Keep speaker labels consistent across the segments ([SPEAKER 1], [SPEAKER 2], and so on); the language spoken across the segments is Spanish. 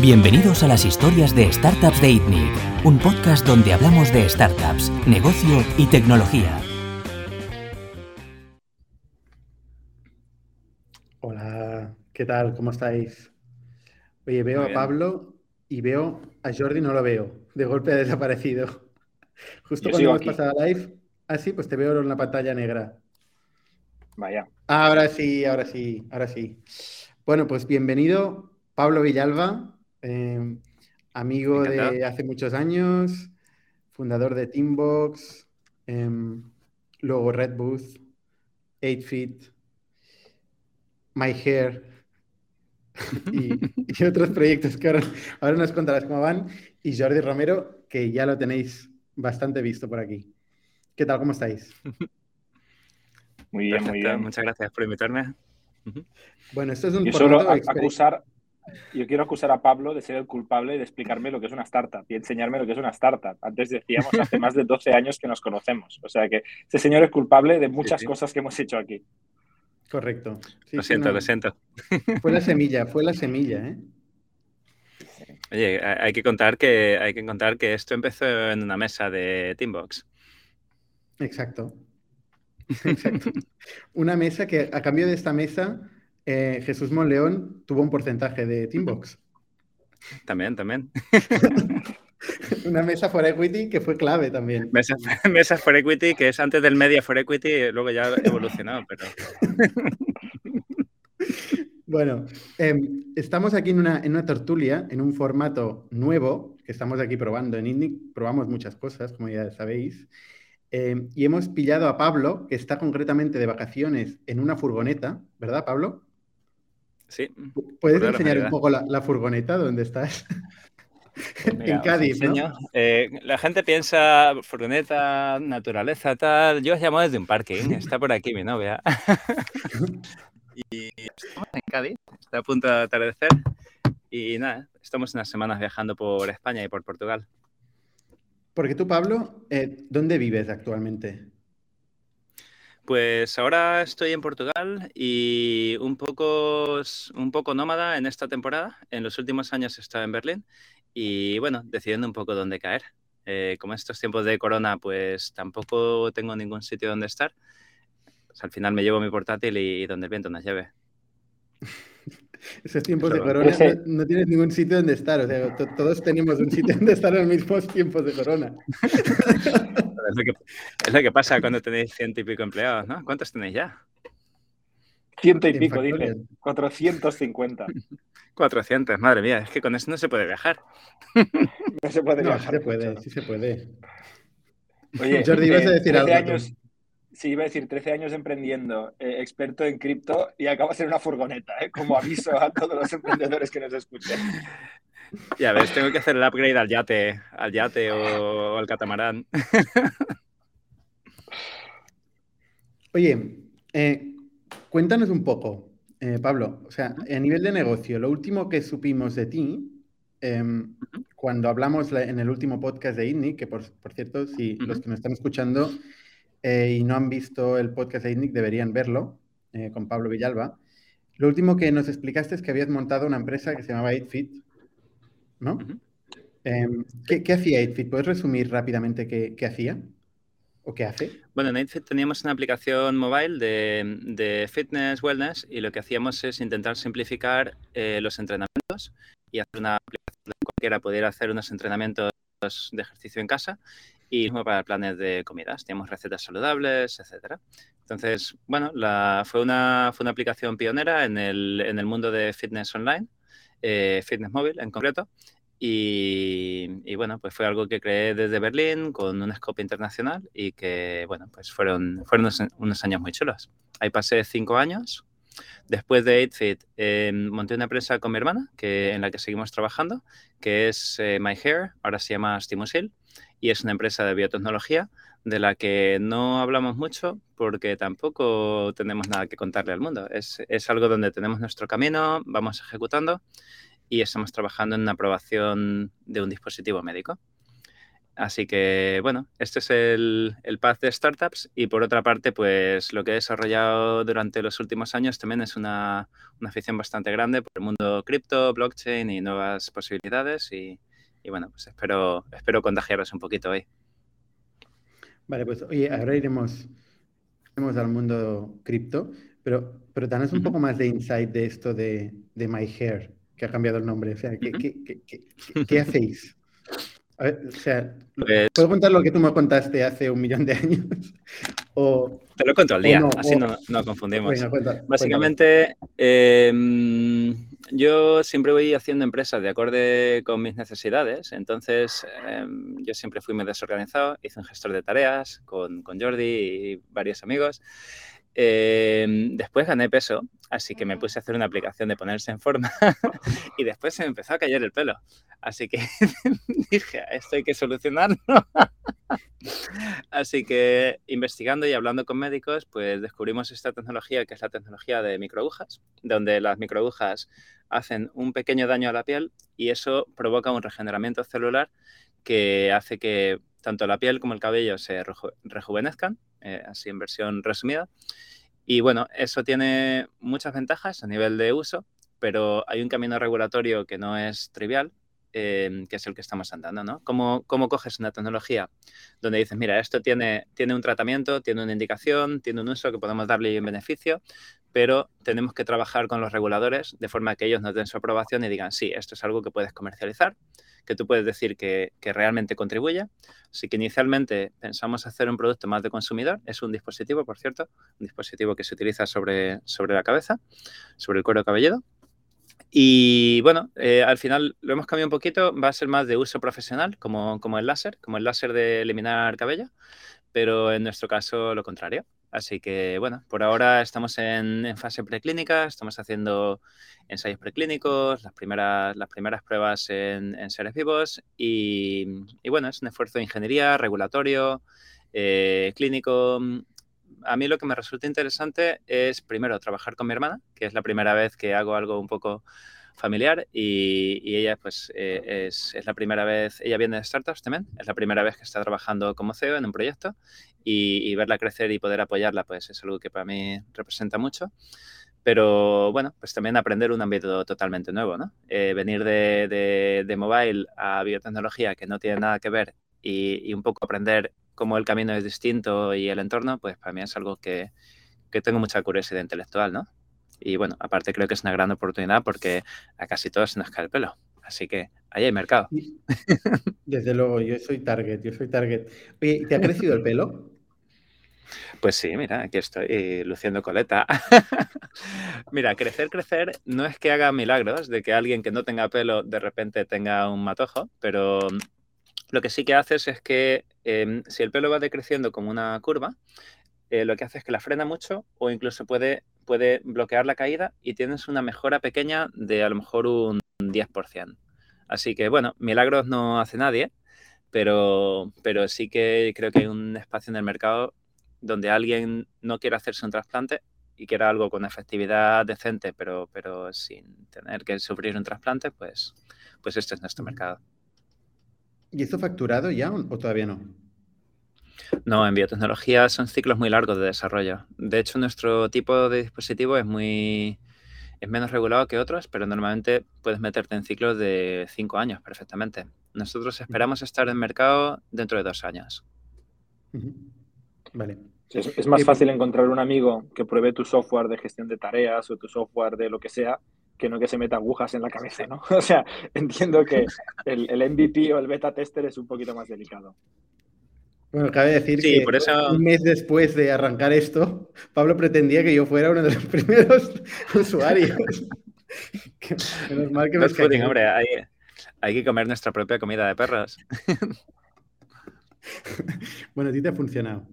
[SPEAKER 1] Bienvenidos a las historias de Startups de ITNIC, un podcast donde hablamos de startups, negocio y tecnología.
[SPEAKER 2] Hola, ¿qué tal? ¿Cómo estáis? Oye, veo a Pablo y veo a Jordi, no lo veo. De golpe ha desaparecido. Justo cuando hemos pasado a live. Ah, sí, pues te veo en la pantalla negra.
[SPEAKER 3] Vaya.
[SPEAKER 2] Ahora sí, ahora sí, ahora sí. Bueno, pues bienvenido, Pablo Villalba, eh, amigo de hace muchos años, fundador de Teambox, em, luego Red Booth, 8Fit, My Hair y, otros proyectos que ahora, ahora nos contarás cómo van. Y Jordi Romero, que ya lo tenéis bastante visto por aquí. ¿Qué tal? ¿Cómo estáis?
[SPEAKER 3] Muy bien, muy bien.
[SPEAKER 4] Muchas gracias por invitarme.
[SPEAKER 2] Bueno, esto es un
[SPEAKER 3] yo solo acusar, yo quiero acusar a Pablo de ser el culpable de explicarme lo que es una startup y enseñarme lo que es una startup. Antes decíamos hace más de 12 años que nos conocemos. O sea que ese señor es culpable de muchas cosas que hemos hecho aquí.
[SPEAKER 2] Correcto.
[SPEAKER 4] lo siento, lo siento.
[SPEAKER 2] Fue la semilla, fue la semilla, ¿eh?
[SPEAKER 4] Oye, hay que contar que hay que contar que esto empezó en una mesa de Teambox.
[SPEAKER 2] Exacto. Exacto. Una mesa que a cambio de esta mesa, eh, Jesús Monleón tuvo un porcentaje de Teambox.
[SPEAKER 4] También, también.
[SPEAKER 2] Una mesa for equity que fue clave también.
[SPEAKER 4] Mesa, mesa for equity que es antes del media for equity y luego ya evolucionado, pero.
[SPEAKER 2] Bueno, em, estamos aquí en una, en una, tertulia, en un formato nuevo que estamos aquí probando en INDIC. Probamos muchas cosas, como ya sabéis. Em, y hemos pillado a Pablo, que está concretamente de vacaciones en una furgoneta, ¿verdad, Pablo?
[SPEAKER 4] Sí.
[SPEAKER 2] ¿Puedes enseñar un poco la, furgoneta donde estás? en Cádiz, ¿no?
[SPEAKER 4] Eh, la gente piensa furgoneta, naturaleza, tal. Yo os llamo desde un parking. Está por aquí mi novia. y estamos en Cádiz. Está a punto de atardecer. Y nada, estamos unas semanas viajando por España y por Portugal.
[SPEAKER 2] Porque tú, Pablo, eh, ¿dónde vives actualmente?
[SPEAKER 4] Pues ahora estoy en Portugal y un poco, un poco nómada en esta temporada. En los últimos años he estado en Berlín y bueno, decidiendo un poco dónde caer. Eh, como estos tiempos de corona, pues tampoco tengo ningún sitio donde estar. Pues al final me llevo mi portátil y, donde el viento nos lleve.
[SPEAKER 2] Esos tiempos de corona no, tienes ningún sitio donde estar. O sea, todos tenemos un sitio donde estar en los mismos tiempos de corona.
[SPEAKER 4] es, lo que, pasa cuando tenéis ciento y pico empleados, ¿no? ¿Cuántos tenéis ya?
[SPEAKER 3] Ciento y pico, dile. 450.
[SPEAKER 4] 400, madre mía, es que con eso no se puede viajar.
[SPEAKER 3] No se puede viajar.
[SPEAKER 2] Sí se puede, sí se puede.
[SPEAKER 3] Oye, Jordi, ibas a decir algo. Años, Sí, iba a decir 13 años emprendiendo, eh, experto en cripto y acabas en una furgoneta, ¿eh? como aviso a todos los emprendedores que nos escuchen.
[SPEAKER 4] Ya ves, tengo que hacer el upgrade al yate, al yate o, al catamarán.
[SPEAKER 2] Oye, eh, cuéntanos un poco, Pablo, o sea, a nivel de negocio, lo último que supimos de ti, em, cuando hablamos en el último podcast de ITNI, que por, cierto, si los que nos están escuchando eh, y no han visto el podcast de ITNIC, deberían verlo eh, con Pablo Villalba. Lo último que nos explicaste es que habías montado una empresa que se llamaba 8Fit, ¿no? Em, ¿qué, hacía 8Fit? ¿Puedes resumir rápidamente qué, hacía o qué hace?
[SPEAKER 4] Bueno, en 8Fit teníamos una aplicación mobile de, fitness, wellness, y lo que hacíamos es intentar simplificar eh, los entrenamientos y hacer una aplicación donde cualquiera pudiera hacer unos entrenamientos de ejercicio en casa y para planes de comidas. Teníamos recetas saludables, etcétera. Entonces, bueno, la, fue, una, fue una aplicación pionera en el, en el mundo de fitness online, eh, fitness móvil en concreto. Y, bueno, pues fue algo que creé desde Berlín con un scope internacional y que, bueno, pues fueron, fueron unos, años muy chulos. Ahí pasé cinco años. Después de 8Fit, eh, monté una empresa con mi hermana que, en la que seguimos trabajando, que es eh, My Hair, ahora se llama Stimusil y es una empresa de biotecnología de la que no hablamos mucho porque tampoco tenemos nada que contarle al mundo. Es, algo donde tenemos nuestro camino, vamos ejecutando y estamos trabajando en una aprobación de un dispositivo médico. Así que, bueno, este es el, el path de startups y por otra parte, pues lo que he desarrollado durante los últimos años también es una, afición bastante grande por el mundo cripto, blockchain y nuevas posibilidades y, bueno, pues espero, espero contagiaros un poquito hoy.
[SPEAKER 2] Vale, pues oye, ahora iremos, iremos al mundo cripto, pero, pero danos un poco más de insight de esto de, de My Hair, que ha cambiado el nombre. O sea, ¿qué, qué, qué, qué hacéis? o sea, pues ¿puedo contar lo que tú me contaste hace un millón de años?
[SPEAKER 4] o, Te lo cuento al día, así no, no, confundimos. Básicamente, em, yo siempre voy haciendo empresas de acorde con mis necesidades, entonces em, yo siempre fui muy desorganizado, hice un gestor de tareas con, con Jordi y varios amigos. Em, después gané peso, así que me puse a hacer una aplicación de ponerse en forma y después se me empezó a caer el pelo. Así que dije, esto hay que solucionarlo. así que investigando y hablando con médicos, pues descubrimos esta tecnología que es la tecnología de microagujas, donde las microagujas hacen un pequeño daño a la piel y eso provoca un regeneramiento celular que hace que tanto la piel como el cabello se rejuvenezcan, eh, así en versión resumida. Y bueno, eso tiene muchas ventajas a nivel de uso, pero hay un camino regulatorio que no es trivial, em, que es el que estamos andando, ¿no? ¿Cómo, ¿Cómo, coges una tecnología donde dices, mira, esto tiene, tiene un tratamiento, tiene una indicación, tiene un uso que podemos darle un beneficio, pero tenemos que trabajar con los reguladores de forma que ellos nos den su aprobación y digan, sí, esto es algo que puedes comercializar, que tú puedes decir que, realmente contribuye. Así que inicialmente pensamos hacer un producto más de consumidor. Es un dispositivo, por cierto, un dispositivo que se utiliza sobre, sobre la cabeza, sobre el cuero cabelludo. Y bueno, eh, al final lo hemos cambiado un poquito, va a ser más de uso profesional, como, como el láser, como el láser de eliminar cabello, pero en nuestro caso lo contrario. Así que, bueno, por ahora estamos en, fase preclínica, estamos haciendo ensayos preclínicos, las primeras, las primeras pruebas en, seres vivos y, bueno, es un esfuerzo de ingeniería, regulatorio, eh, clínico. A mí lo que me resulta interesante es, primero, trabajar con mi hermana, que es la primera vez que hago algo un poco familiar y, ella pues eh, es, la primera vez, ella viene de startups también, es la primera vez que está trabajando como CEO en un proyecto y, verla crecer y poder apoyarla pues es algo que para mí representa mucho. Pero bueno, pues también aprender un ámbito totalmente nuevo, ¿no? Eh, venir de, de, de, mobile a biotecnología que no tiene nada que ver y, un poco aprender cómo el camino es distinto y el entorno, pues para mí es algo que, que tengo mucha curiosidad intelectual, ¿no? Y bueno, aparte creo que es una gran oportunidad porque a casi todos se nos cae el pelo. Así que ahí hay mercado.
[SPEAKER 2] Desde luego, yo soy target, yo soy target. Oye, ¿te ha crecido el pelo?
[SPEAKER 4] Pues sí, mira, aquí estoy luciendo coleta. mira, crecer, crecer no es que haga milagros de que alguien que no tenga pelo de repente tenga un matojo, pero lo que sí que haces es que em, si el pelo va decreciendo como una curva, eh, lo que hace es que la frena mucho o incluso puede puede bloquear la caída y tienes una mejora pequeña de a lo mejor un 10%. Así que bueno, milagros no hace nadie, pero, pero sí que creo que hay un espacio en el mercado donde alguien no quiere hacerse un trasplante y quiera algo con efectividad decente, pero, pero sin tener que sufrir un trasplante, pues, pues este es nuestro mercado.
[SPEAKER 2] ¿Y esto facturado ya o todavía no?
[SPEAKER 4] No, en biotecnología son ciclos muy largos de desarrollo. De hecho, nuestro tipo de dispositivo es muy es menos regulado que otros, pero normalmente puedes meterte en ciclos de cinco años perfectamente. Nosotros esperamos estar en mercado dentro de dos años.
[SPEAKER 3] Vale. Es, más fácil encontrar un amigo que pruebe tu software de gestión de tareas o tu software de lo que sea que no que se meta agujas en la cabeza, ¿no? O sea, entiendo que el, el MVP o el beta tester es un poquito más delicado.
[SPEAKER 2] Bueno, cabe decir que un mes después de arrancar esto, Pablo pretendía que yo fuera uno de los primeros usuarios.
[SPEAKER 4] Menos mal que me pudding, hombre, hay, hay, que comer nuestra propia comida de perros.
[SPEAKER 2] bueno, a ti te ha funcionado.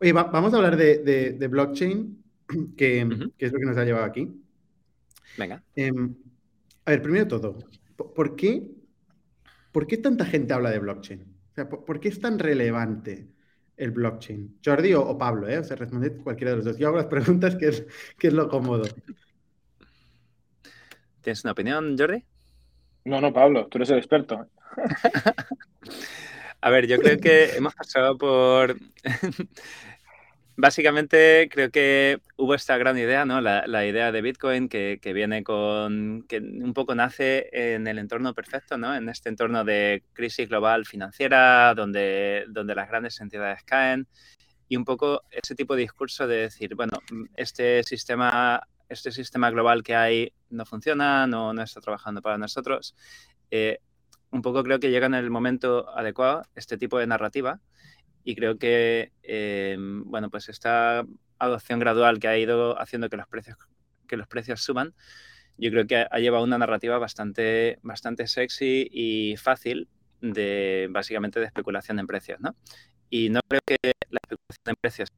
[SPEAKER 2] Oye, vamos a hablar de, de, blockchain, que, que, es lo que nos ha llevado aquí.
[SPEAKER 4] Venga.
[SPEAKER 2] Em, a ver, primero todo, ¿por qué, ¿por qué tanta gente habla de blockchain? ¿por qué es tan relevante el blockchain? Jordi o, Pablo, ¿eh? O sea, responded cualquiera de los dos. Yo hago las preguntas que es, que es lo cómodo.
[SPEAKER 4] ¿Tienes una opinión, Jordi?
[SPEAKER 3] No, no, Pablo, tú eres el experto.
[SPEAKER 4] A ver, yo creo que hemos pasado por... Básicamente creo que hubo esta gran idea, ¿no? La, idea de Bitcoin que, viene con, que un poco nace en el entorno perfecto, ¿no? En este entorno de crisis global financiera, donde, donde las grandes entidades caen y un poco ese tipo de discurso de decir, bueno, este sistema, este sistema global que hay no funciona, no, no está trabajando para nosotros. Eh, un poco creo que llega en el momento adecuado este tipo de narrativa y creo que, em, bueno, pues esta adopción gradual que ha ido haciendo que los precios, que los precios suban, yo creo que ha llevado una narrativa bastante, bastante sexy y fácil de, básicamente, de especulación en precios, ¿no? Y no creo que la especulación en precios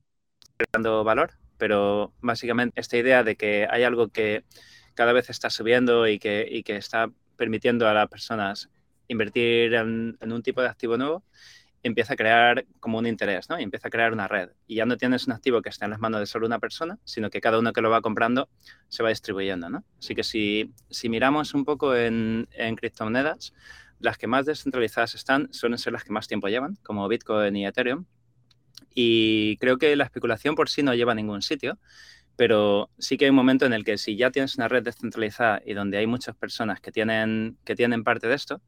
[SPEAKER 4] esté dando valor, pero básicamente esta idea de que hay algo que cada vez está subiendo y que, y que está permitiendo a las personas invertir en, un tipo de activo nuevo, empieza a crear como un interés, ¿no? Y empieza a crear una red. Y ya no tienes un activo que está en las manos de solo una persona, sino que cada uno que lo va comprando se va distribuyendo, ¿no? Así que si, si miramos un poco en, en criptomonedas, las que más descentralizadas están suelen ser las que más tiempo llevan, como Bitcoin y Ethereum. Y creo que la especulación por sí no lleva a ningún sitio, pero sí que hay un momento en el que si ya tienes una red descentralizada y donde hay muchas personas que tienen, que tienen parte de esto,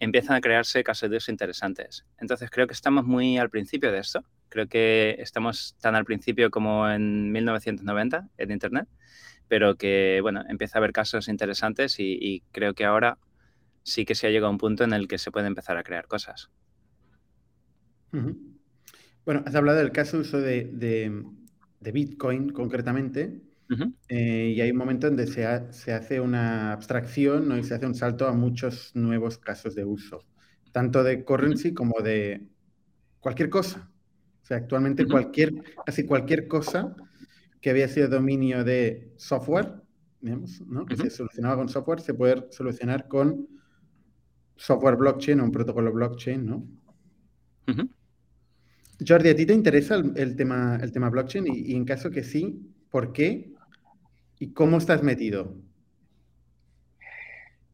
[SPEAKER 4] empiezan a crearse uso interesantes. Entonces creo que estamos muy al principio de esto. Creo que estamos tan al principio como en 1990 en Internet, pero que, bueno, empieza a haber casos interesantes y, creo que ahora sí que se ha llegado a un punto en el que se puede empezar a crear cosas.
[SPEAKER 2] Bueno, has hablado del caso uso de Bitcoin concretamente, eh, y hay un momento donde se, se, hace una abstracción ¿no? y se hace un salto a muchos nuevos casos de uso, tanto de currency como de cualquier cosa. O sea, actualmente cualquier, casi cualquier cosa que había sido dominio de software, digamos, ¿no? que se solucionaba con software, se puede solucionar con software blockchain o un protocolo blockchain, ¿no? Jordi, ¿a ti te interesa el, tema, el tema blockchain? Y, en caso que sí, ¿por qué? ¿Y cómo estás metido?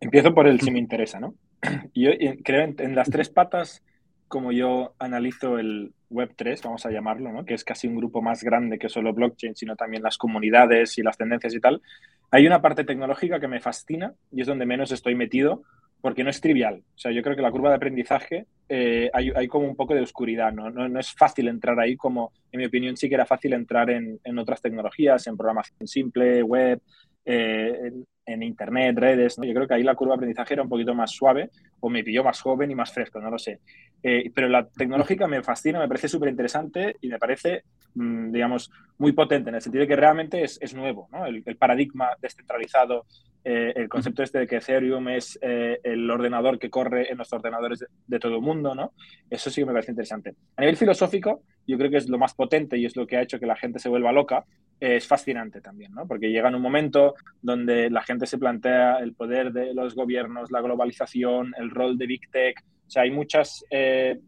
[SPEAKER 3] Empiezo por el si me interesa, ¿no? Yo creo en, las tres patas, como yo analizo el Web3, vamos a llamarlo, ¿no? que es casi un grupo más grande que solo blockchain, sino también las comunidades y las tendencias y tal, hay una parte tecnológica que me fascina y es donde menos estoy metido, porque no es trivial. O sea, yo creo que la curva de aprendizaje eh, hay, como un poco de oscuridad, ¿no? ¿no? es fácil entrar ahí como, en mi opinión, sí que era fácil entrar en, en otras tecnologías, en programación simple, web, eh, en, Internet, redes. ¿no? Yo creo que ahí la curva de aprendizaje era un poquito más suave o me pilló más joven y más fresco, no lo sé. Eh, pero la tecnológica me fascina, me parece súper interesante y me parece, mm, digamos, muy potente en el sentido de que realmente es, es nuevo, ¿no? el, el, paradigma descentralizado eh, el concepto este de que Ethereum es eh, el ordenador que corre en los ordenadores de, todo el mundo, ¿no? Eso sí que me parece interesante. A nivel filosófico, yo creo que es lo más potente y es lo que ha hecho que la gente se vuelva loca. Es fascinante también, ¿no? Porque llega en un momento donde la gente se plantea el poder de los gobiernos, la globalización, el rol de Big Tech. O sea, hay muchas, eh,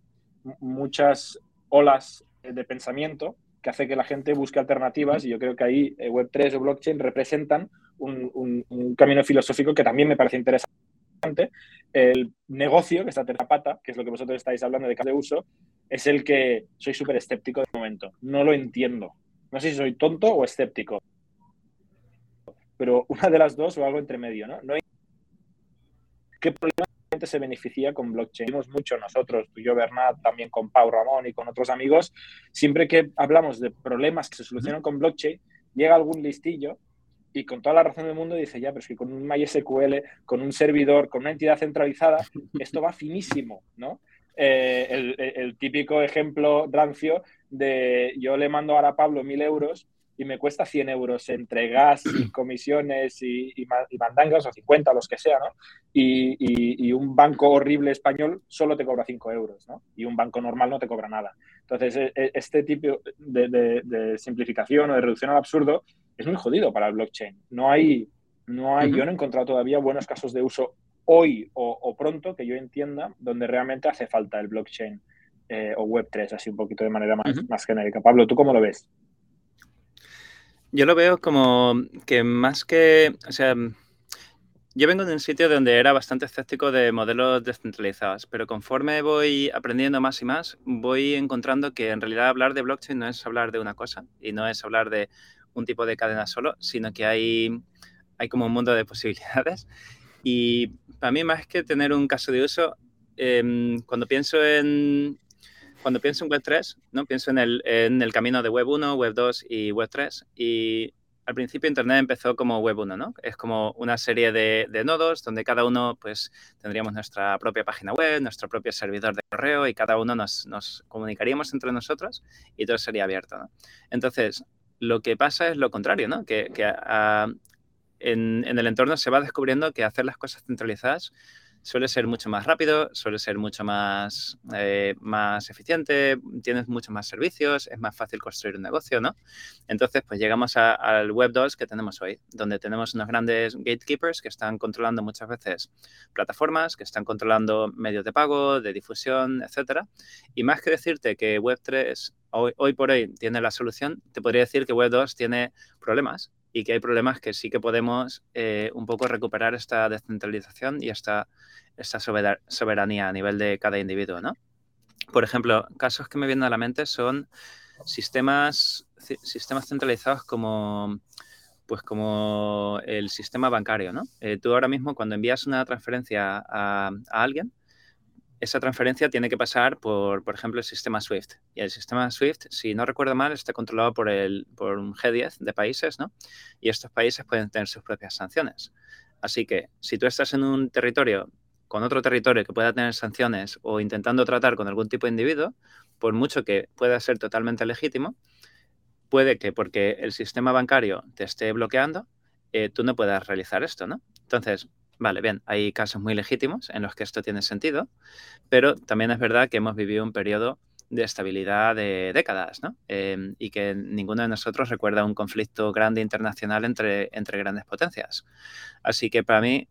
[SPEAKER 3] muchas olas de pensamiento que hace que la gente busque alternativas y yo creo que ahí Web3 o blockchain representan un, camino filosófico que también me parece interesante. El negocio, que está tercera pata, que es lo que vosotros estáis hablando de caso de uso, es el que soy súper escéptico de momento. No lo entiendo. No sé si soy tonto o escéptico. Pero una de las dos o algo entre medio, ¿no? no hay... ¿Qué problema se beneficia con blockchain? Vimos mucho nosotros, tú y yo, Bernat, también con Pau Ramón y con otros amigos. Siempre que hablamos de problemas que se solucionan con blockchain, llega algún listillo y con toda la razón del mundo dice, ya, pero es que con un MySQL, con un servidor, con una entidad centralizada, esto va finísimo, ¿no? Eh, el, típico ejemplo rancio de yo le mando ahora a Pablo mil euros y me cuesta 100 euros entre gas y comisiones y, y, mandangas, o 50, los que sea, ¿no? Y, un banco horrible español solo te cobra 5 euros, ¿no? Y un banco normal no te cobra nada. Entonces, e, e, este tipo de, simplificación o de reducción al absurdo es muy jodido para el blockchain. No hay, no hay, yo no he encontrado todavía buenos casos de uso hoy o, pronto que yo entienda donde realmente hace falta el blockchain eh, o Web3, así un poquito de manera más, más genérica. Pablo, ¿tú cómo lo ves?
[SPEAKER 4] Yo lo veo como que más que, o sea, yo vengo de un sitio donde era bastante escéptico de modelos descentralizados, pero conforme voy aprendiendo más y más, voy encontrando que en realidad hablar de blockchain no es hablar de una cosa y no es hablar de un tipo de cadena solo, sino que hay, hay como un mundo de posibilidades. Y para mí, más que tener un caso de uso, em, cuando pienso en cuando pienso en Web3, ¿no? pienso en el, en el camino de Web 1, Web 2 y Web 3 y al principio Internet empezó como Web 1, ¿no? Es como una serie de, nodos donde cada uno, pues, tendríamos nuestra propia página web, nuestro propio servidor de correo y cada uno nos, comunicaríamos entre nosotros y todo sería abierto, ¿no? Entonces, lo que pasa es lo contrario, ¿no? Que, en, el entorno se va descubriendo que hacer las cosas centralizadas suele ser mucho más rápido, suele ser mucho más, eh, más eficiente, tienes muchos más servicios, es más fácil construir un negocio, ¿no? Entonces, pues llegamos al Web 2 que tenemos hoy, donde tenemos unos grandes gatekeepers que están controlando muchas veces plataformas, que están controlando medios de pago, de difusión, etcétera. Y más que decirte que Web 3 hoy, hoy por hoy tiene la solución, te podría decir que Web 2 tiene problemas y que hay problemas que sí que podemos eh, un poco recuperar esta descentralización y esta, esta soberanía a nivel de cada individuo, ¿no? Por ejemplo, casos que me vienen a la mente son sistemas, sistemas centralizados como, pues como el sistema bancario, ¿no? Eh, tú ahora mismo cuando envías una transferencia a, a alguien, esa transferencia tiene que pasar por, por ejemplo, el sistema SWIFT. Y el sistema SWIFT, si no recuerdo mal, está controlado por, el, por un G10 de países, ¿no? Y estos países pueden tener sus propias sanciones. Así que si tú estás en un territorio con otro territorio que pueda tener sanciones o intentando tratar con algún tipo de individuo, por mucho que pueda ser totalmente legítimo, puede que porque el sistema bancario te esté bloqueando, eh, tú no puedas realizar esto, ¿no? Entonces, Vale, bien, hay casos muy legítimos en los que esto tiene sentido, pero también es verdad que hemos vivido un periodo de estabilidad de décadas, ¿no? Em, y que ninguno de nosotros recuerda un conflicto grande internacional entre, entre grandes potencias. Así que para mí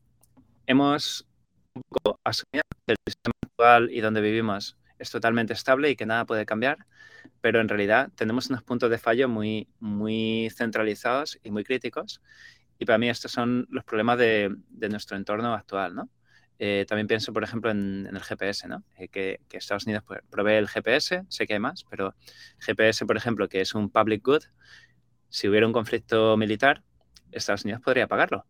[SPEAKER 4] hemos un poco asumido que el sistema actual y donde vivimos es totalmente estable y que nada puede cambiar, pero en realidad tenemos unos puntos de fallo muy, muy centralizados y muy críticos y para mí estos son los problemas de, nuestro entorno actual, ¿no? Eh, también pienso, por ejemplo, en, el GPS, ¿no? Eh, que, Estados Unidos pues, provee el GPS, sé que hay más, pero GPS, por ejemplo, que es un public good, si hubiera un conflicto militar, Estados Unidos podría pagarlo.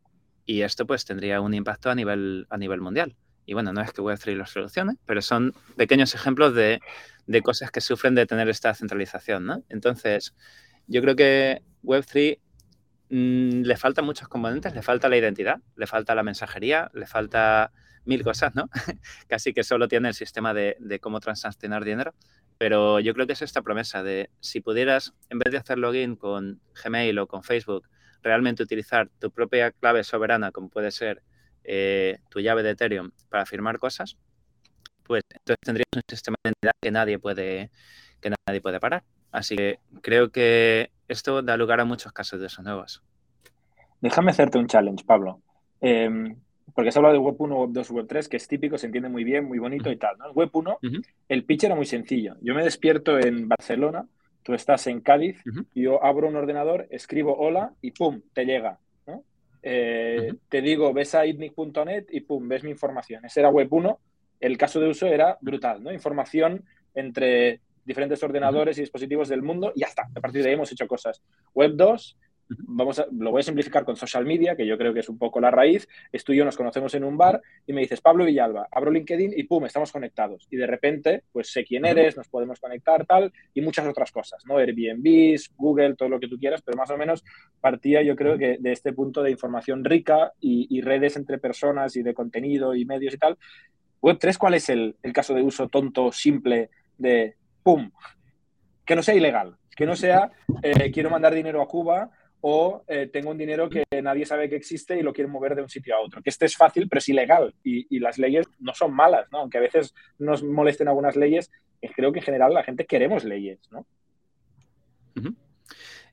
[SPEAKER 4] Y esto pues tendría un impacto a nivel, a nivel mundial. Y bueno, no es que Web3 lo solucione, pero son pequeños ejemplos de, de cosas que sufren de tener esta centralización, ¿no? Entonces, yo creo que Web3 Mm, le faltan muchos componentes, le falta la identidad, le falta la mensajería, le falta mil cosas, ¿no? Casi que solo tiene el sistema de, cómo transaccionar dinero. Pero yo creo que es esta promesa de si pudieras, en vez de hacer login con Gmail o con Facebook, realmente utilizar tu propia clave soberana, como puede ser eh, tu llave de Ethereum, para firmar cosas, pues entonces tendrías un sistema de identidad que nadie puede, que nadie puede parar. Así que creo que esto da lugar a muchos casos de esos nuevos.
[SPEAKER 3] Déjame hacerte un challenge, Pablo. Em, porque has hablado de Web 1, Web 2, Web 3, que es típico, se entiende muy bien, muy bonito y tal. ¿no? Web 1, el pitch era muy sencillo. Yo me despierto en Barcelona, tú estás en Cádiz, yo abro un ordenador, escribo hola y pum, te llega. Eh, te digo, ves a itnic.net y pum, ves mi información. Ese era Web 1. El caso de uso era brutal, ¿no? Información entre diferentes ordenadores y dispositivos del mundo y ya está. A partir de ahí hemos hecho cosas. Web 2, vamos a, lo voy a simplificar con social media, que yo creo que es un poco la raíz. Es tú y yo nos conocemos en un bar y me dices, Pablo Villalba, abro LinkedIn y pum, estamos conectados. Y de repente, pues sé quién eres, nos podemos conectar, tal, y muchas otras cosas, ¿no? Airbnb, Google, todo lo que tú quieras, pero más o menos partía yo creo que de este punto de información rica y, redes entre personas y de contenido y medios y tal. Web 3, ¿cuál es el, el caso de uso tonto, simple de ¡pum! Que no sea ilegal, que no sea eh, quiero mandar dinero a Cuba o eh, tengo un dinero que nadie sabe que existe y lo quiero mover de un sitio a otro. Que este es fácil, pero es ilegal y, las leyes no son malas, ¿no? Aunque a veces nos molesten algunas leyes, eh, creo que en general la gente queremos leyes, ¿no?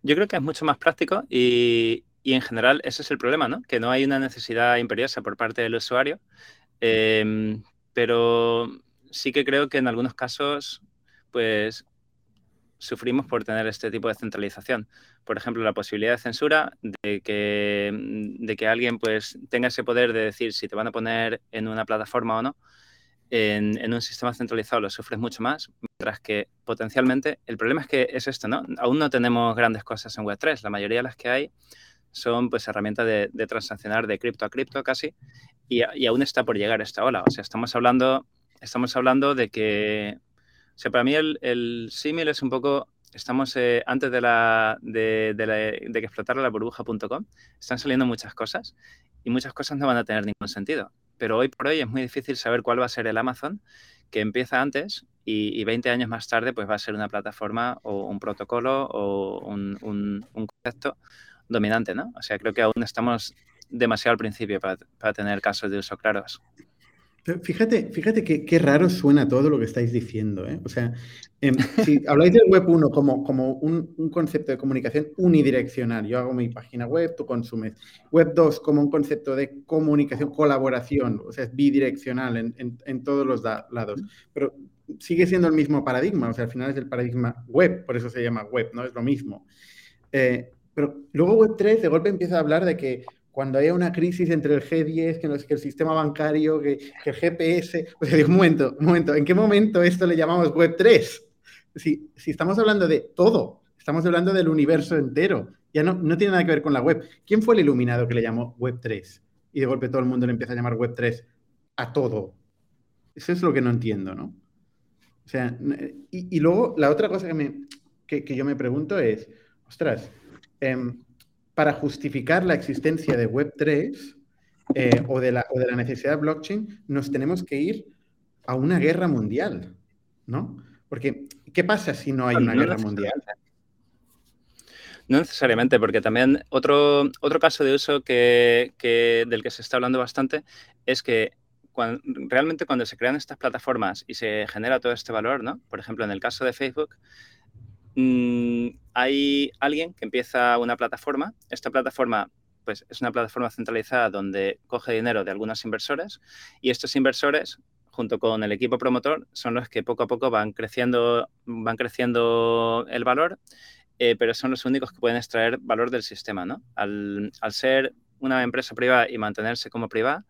[SPEAKER 4] Yo creo que es mucho más práctico y, en general ese es el problema, ¿no? Que no hay una necesidad imperiosa por parte del usuario, pero sí que creo que en algunos casos pues sufrimos por tener este tipo de centralización. Por ejemplo, la posibilidad de censura de que, de que alguien pues, tenga ese poder de decir si te van a poner en una plataforma o no. En, un sistema centralizado lo sufres mucho más, mientras que potencialmente el problema es que es esto, ¿no? Aún no tenemos grandes cosas en Web3. La mayoría de las que hay son pues herramientas de, transaccionar de cripto a cripto casi y, y, aún está por llegar esta ola. O sea, estamos hablando, estamos hablando de que sea, para mí el, el símil es un poco, estamos eh, antes de, la, de, de, la, de que explotara la burbuja.com, están saliendo muchas cosas y muchas cosas no van a tener ningún sentido. Pero hoy por hoy es muy difícil saber cuál va a ser el Amazon que empieza antes y, y 20 años más tarde pues va a ser una plataforma o un protocolo o un, un, un concepto dominante, ¿no? O sea, creo que aún estamos demasiado al principio para, para tener casos de uso claros.
[SPEAKER 2] Fíjate, fíjate qué, qué, raro suena todo lo que estáis diciendo. ¿eh? O sea, eh, si habláis del Web 1 como, como un, un, concepto de comunicación unidireccional, yo hago mi página web, tú consumes. Web 2 como un concepto de comunicación, colaboración, o sea, es bidireccional en, en, en todos los lados. Pero sigue siendo el mismo paradigma, o sea, al final es el paradigma web, por eso se llama web, ¿no? Es lo mismo. Eh, pero luego Web 3 de golpe empieza a hablar de que cuando haya una crisis entre el G10, que, el sistema bancario, que, el GPS, o sea, un momento, un momento, ¿en qué momento esto le llamamos Web 3? Si, estamos hablando de todo, estamos hablando del universo entero, ya no, no tiene nada que ver con la web. ¿Quién fue el iluminado que le llamó Web 3? Y de golpe todo el mundo le empieza a llamar Web 3 a todo. Eso es lo que no entiendo, ¿no? O sea, y, y luego la otra cosa que, me, que, que, yo me pregunto es, ostras, eh, para justificar la existencia de Web3 eh, o, de la, o de la necesidad de blockchain, nos tenemos que ir a una guerra mundial, ¿no? Porque, ¿qué pasa si no hay una no guerra mundial?
[SPEAKER 4] No necesariamente, porque también otro, otro caso de uso que, que, del que se está hablando bastante es que cuando, realmente cuando se crean estas plataformas y se genera todo este valor, ¿no? Por ejemplo, en el caso de Facebook, mmm, hay alguien que empieza una plataforma. Esta plataforma pues, es una plataforma centralizada donde coge dinero de algunos inversores y estos inversores, junto con el equipo promotor, son los que poco a poco van creciendo, van creciendo el valor, eh, pero son los únicos que pueden extraer valor del sistema. ¿no? Al ser una empresa privada y mantenerse como privada,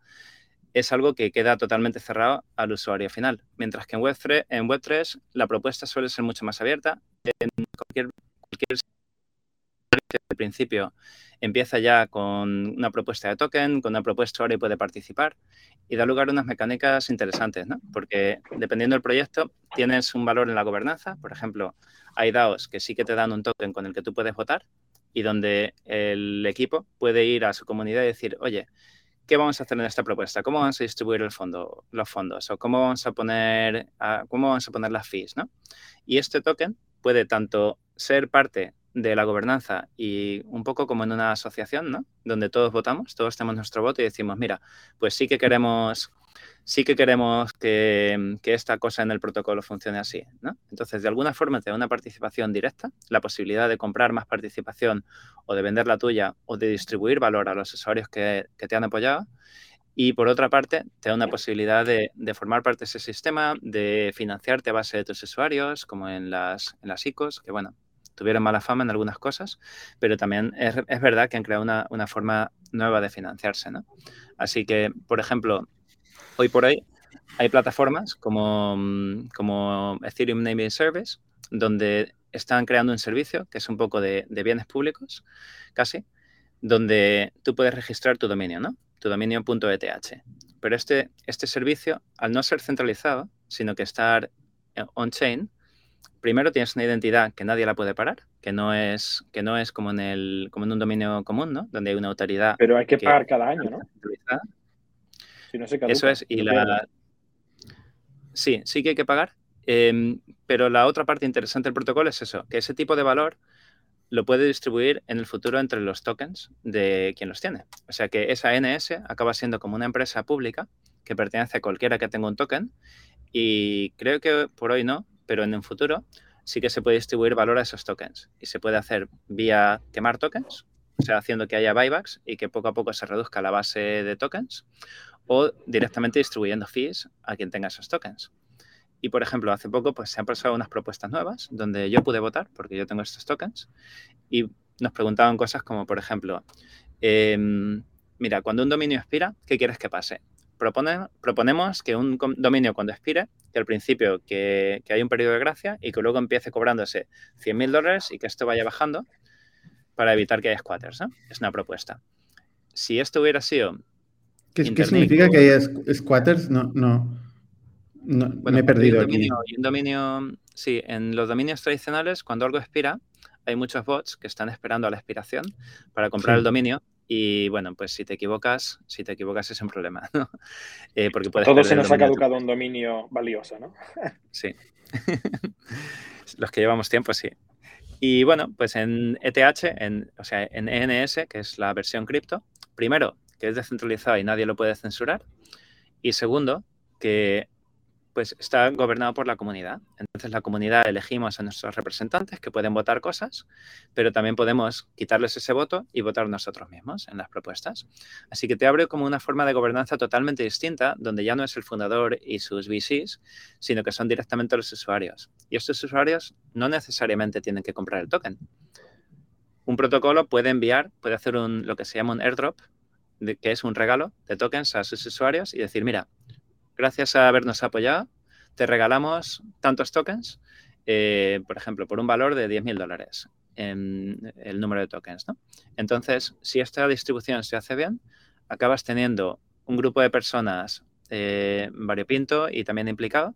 [SPEAKER 4] es algo que queda totalmente cerrado al usuario final. Mientras que en Web3, en Web3 la propuesta suele ser mucho más abierta. En cualquier, cualquier al principio empieza ya con una propuesta de token, con una propuesta ahora y puede participar y da lugar a unas mecánicas interesantes, ¿no? Porque dependiendo del proyecto tienes un valor en la gobernanza. Por ejemplo, hay DAOs que sí que te dan un token con el que tú puedes votar y donde el equipo puede ir a su comunidad y decir, oye, ¿qué vamos a hacer en esta propuesta? ¿Cómo vamos a distribuir el fondo, los fondos? ¿O cómo vamos a poner, uh, cómo vamos a poner las fees? ¿no? Y este token puede tanto ser parte de la gobernanza y un poco como en una asociación, ¿no? Donde todos votamos, todos tenemos nuestro voto y decimos, mira, pues sí que queremos sí que queremos que, que, esta cosa en el protocolo funcione así. ¿no? Entonces, de alguna forma te da una participación directa, la posibilidad de comprar más participación o de vender la tuya o de distribuir valor a los usuarios que, que te han apoyado. Y por otra parte, te da una posibilidad de, de, formar parte de ese sistema, de financiarte a base de tus usuarios, como en las, en las ICOs, que bueno, tuvieron mala fama en algunas cosas, pero también es, es verdad que han creado una, una forma nueva de financiarse. ¿no? Así que, por ejemplo, hoy por hoy hay plataformas como, como Ethereum Naming Service, donde están creando un servicio que es un poco de, de, bienes públicos, casi, donde tú puedes registrar tu dominio, ¿no? Tu dominio.eth. Pero este, este servicio, al no ser centralizado, sino que estar on-chain, primero tienes una identidad que nadie la puede parar, que no es, que no es como, en el, como en un dominio común, ¿no? Donde hay una autoridad.
[SPEAKER 3] Pero hay que, que pagar cada año, ¿no?
[SPEAKER 4] Si no se caduca, Eso es, y la... Sí, sí que hay que pagar, eh, pero la otra parte interesante del protocolo es eso, que ese tipo de valor lo puede distribuir en el futuro entre los tokens de quien los tiene. O sea que esa NS acaba siendo como una empresa pública que pertenece a cualquiera que tenga un token y creo que por hoy no, pero en un futuro sí que se puede distribuir valor a esos tokens y se puede hacer vía quemar tokens, o sea, haciendo que haya buybacks y que poco a poco se reduzca la base de tokens o directamente distribuyendo fees a quien tenga esos tokens. Y, por ejemplo, hace poco pues, se han pasado unas propuestas nuevas donde yo pude votar porque yo tengo estos tokens y nos preguntaban cosas como, por ejemplo, em, mira, cuando un dominio expira, ¿qué quieres que pase? proponemos que un dominio cuando expire, que al principio que, que hay un periodo de gracia y que luego empiece cobrándose 100.000 dólares y que esto vaya bajando para evitar que haya squatters. Es una propuesta. Si esto hubiera sido...
[SPEAKER 2] ¿Qué, significa que haya squatters? No, no, no me he perdido aquí.
[SPEAKER 4] un dominio, sí, en los dominios tradicionales, cuando algo expira, hay muchos bots que están esperando a la expiración para comprar el dominio y bueno, pues si te equivocas, si te equivocas es un problema, ¿no?
[SPEAKER 3] Eh, porque puedes Todos se nos ha caducado un dominio valioso, ¿no?
[SPEAKER 4] sí. Los que llevamos tiempo, sí. Y bueno, pues en ETH, en, o sea, en ENS, que es la versión cripto, primero, que es descentralizada y nadie lo puede censurar. Y segundo, que pues está gobernado por la comunidad. Entonces la comunidad elegimos a nuestros representantes que pueden votar cosas, pero también podemos quitarles ese voto y votar nosotros mismos en las propuestas. Así que te abre como una forma de gobernanza totalmente distinta, donde ya no es el fundador y sus VCs, sino que son directamente los usuarios. Y estos usuarios no necesariamente tienen que comprar el token. Un protocolo puede enviar, puede hacer un, lo que se llama un airdrop, que es un regalo de tokens a sus usuarios y decir, mira, gracias a habernos apoyado, te regalamos tantos tokens, eh, por ejemplo, por un valor de 10.000 dólares en el número de tokens. ¿no? Entonces, si esta distribución se hace bien, acabas teniendo un grupo de personas eh, variopinto y también implicado,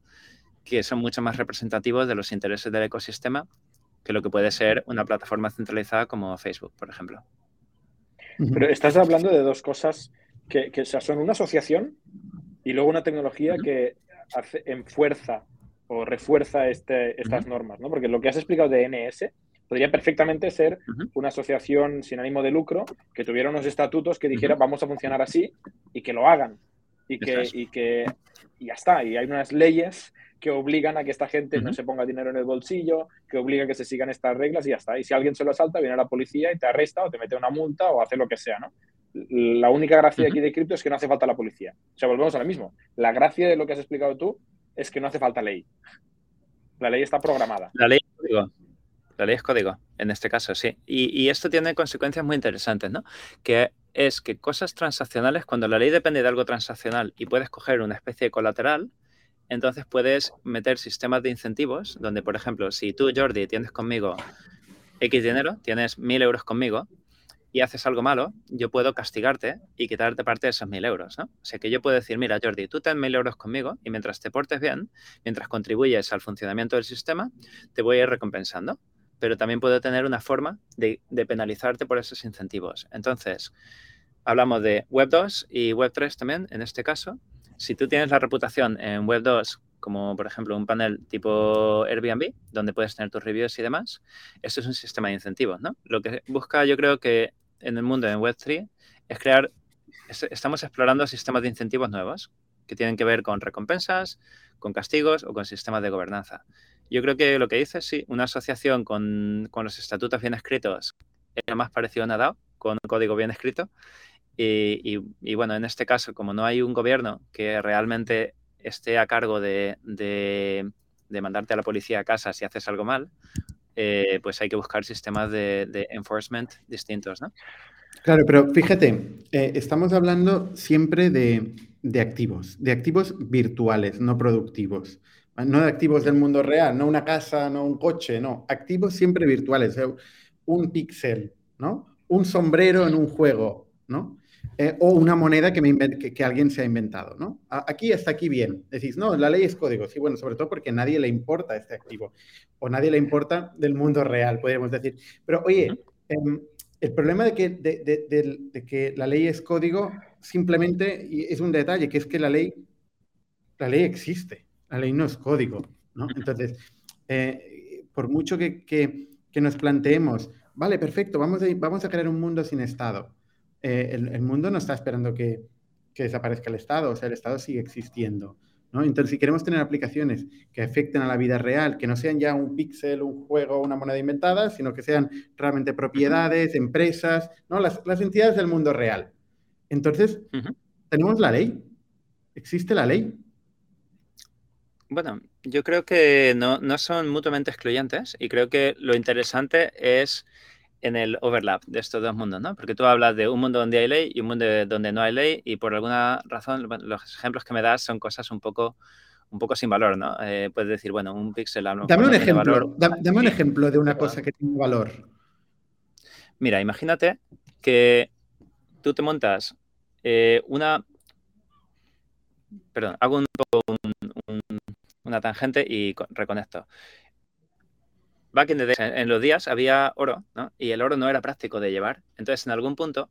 [SPEAKER 4] que son mucho más representativos de los intereses del ecosistema que lo que puede ser una plataforma centralizada como Facebook, por ejemplo.
[SPEAKER 3] Pero estás hablando de dos cosas que, que son una asociación y luego una tecnología que hace, enfuerza o refuerza este, estas normas, ¿no? Porque lo que has explicado de NS podría perfectamente ser una asociación sin ánimo de lucro que tuviera unos estatutos que dijera vamos a funcionar así y que lo hagan. Y que, y que y ya está. Y hay unas leyes que obligan a que esta gente no se ponga dinero en el bolsillo, que obligan a que se sigan estas reglas y ya está. Y si alguien se lo salta, viene la policía y te arresta o te mete una multa o hace lo que sea, ¿no? la única gracia aquí de cripto es que no hace falta la policía. O sea, volvemos a lo mismo. La gracia de lo que has explicado tú es que no hace falta ley. La ley está programada.
[SPEAKER 4] La ley es código. La ley es código, en este caso, sí. Y, esto tiene consecuencias muy interesantes, ¿no? Que es que cosas transaccionales, cuando la ley depende de algo transaccional y puedes coger una especie de colateral, entonces puedes meter sistemas de incentivos donde, por ejemplo, si tú, Jordi, tienes conmigo X dinero, tienes mil euros conmigo, y haces algo malo, yo puedo castigarte y quitarte parte de esos mil euros, ¿no? O sea que yo puedo decir, mira, Jordi, tú ten mil euros conmigo y mientras te portes bien, mientras contribuyes al funcionamiento del sistema, te voy a ir recompensando. Pero también puedo tener una forma de, penalizarte por esos incentivos. Entonces, hablamos de Web 2 y Web 3 también, en este caso. Si tú tienes la reputación en Web 2 como por ejemplo un panel tipo Airbnb, donde puedes tener tus reviews y demás, esto es un sistema de incentivos, ¿no? Lo que busca yo creo que en el mundo en Web3 es crear, estamos explorando sistemas de incentivos nuevos que tienen que ver con recompensas, con castigos o con sistemas de gobernanza. Yo creo que lo que dices, sí, una asociación con, los estatutos bien escritos es lo más parecido a DAO, con un código bien escrito. Y, bueno, en este caso, como no hay un gobierno que realmente esté a cargo de, mandarte a la policía a casa si haces algo mal, eh, pues hay que buscar sistemas de, enforcement distintos, ¿no?
[SPEAKER 2] Claro, pero fíjate, eh, estamos hablando siempre de, activos, de activos virtuales, no productivos. No de activos del mundo real, no una casa, no un coche, no. Activos siempre virtuales. Un píxel, ¿no? Un sombrero en un juego, ¿no? Eh, o una moneda que, me que, alguien se ha inventado, ¿no? Aquí está aquí bien. Decís, no, la ley es código. Sí, bueno, sobre todo porque nadie le importa este activo o nadie le importa del mundo real, podríamos decir. Pero oye, em, el problema de que, de, que la ley es código simplemente es un detalle, que es que la ley, la ley existe, la ley no es código, ¿no? Entonces, eh, por mucho que, que, nos planteemos, vale, perfecto, vamos a, vamos a crear un mundo sin Estado eh, el, mundo no está esperando que, desaparezca el Estado, o sea, el Estado sigue existiendo. ¿no? Entonces, si queremos tener aplicaciones que afecten a la vida real, que no sean ya un píxel, un juego, una moneda inventada, sino que sean realmente propiedades, empresas, ¿no? las, entidades del mundo real. Entonces, tenemos la ley, existe la ley.
[SPEAKER 4] Bueno, yo creo que no, no son mutuamente excluyentes y creo que lo interesante es en el overlap de estos dos mundos, ¿no? Porque tú hablas de un mundo donde hay ley y un mundo donde no hay ley y por alguna razón los ejemplos que me das son cosas un poco un poco sin valor, ¿no? Eh, puedes decir, bueno, un píxel...
[SPEAKER 2] Dame un ejemplo, dame un ejemplo de una cosa que tiene valor.
[SPEAKER 4] Mira, imagínate que tú te montas eh, una... Perdón, hago un poco una tangente y reconecto. Back in the day, en los días había oro, ¿no? Y el oro no era práctico de llevar. Entonces, en algún punto,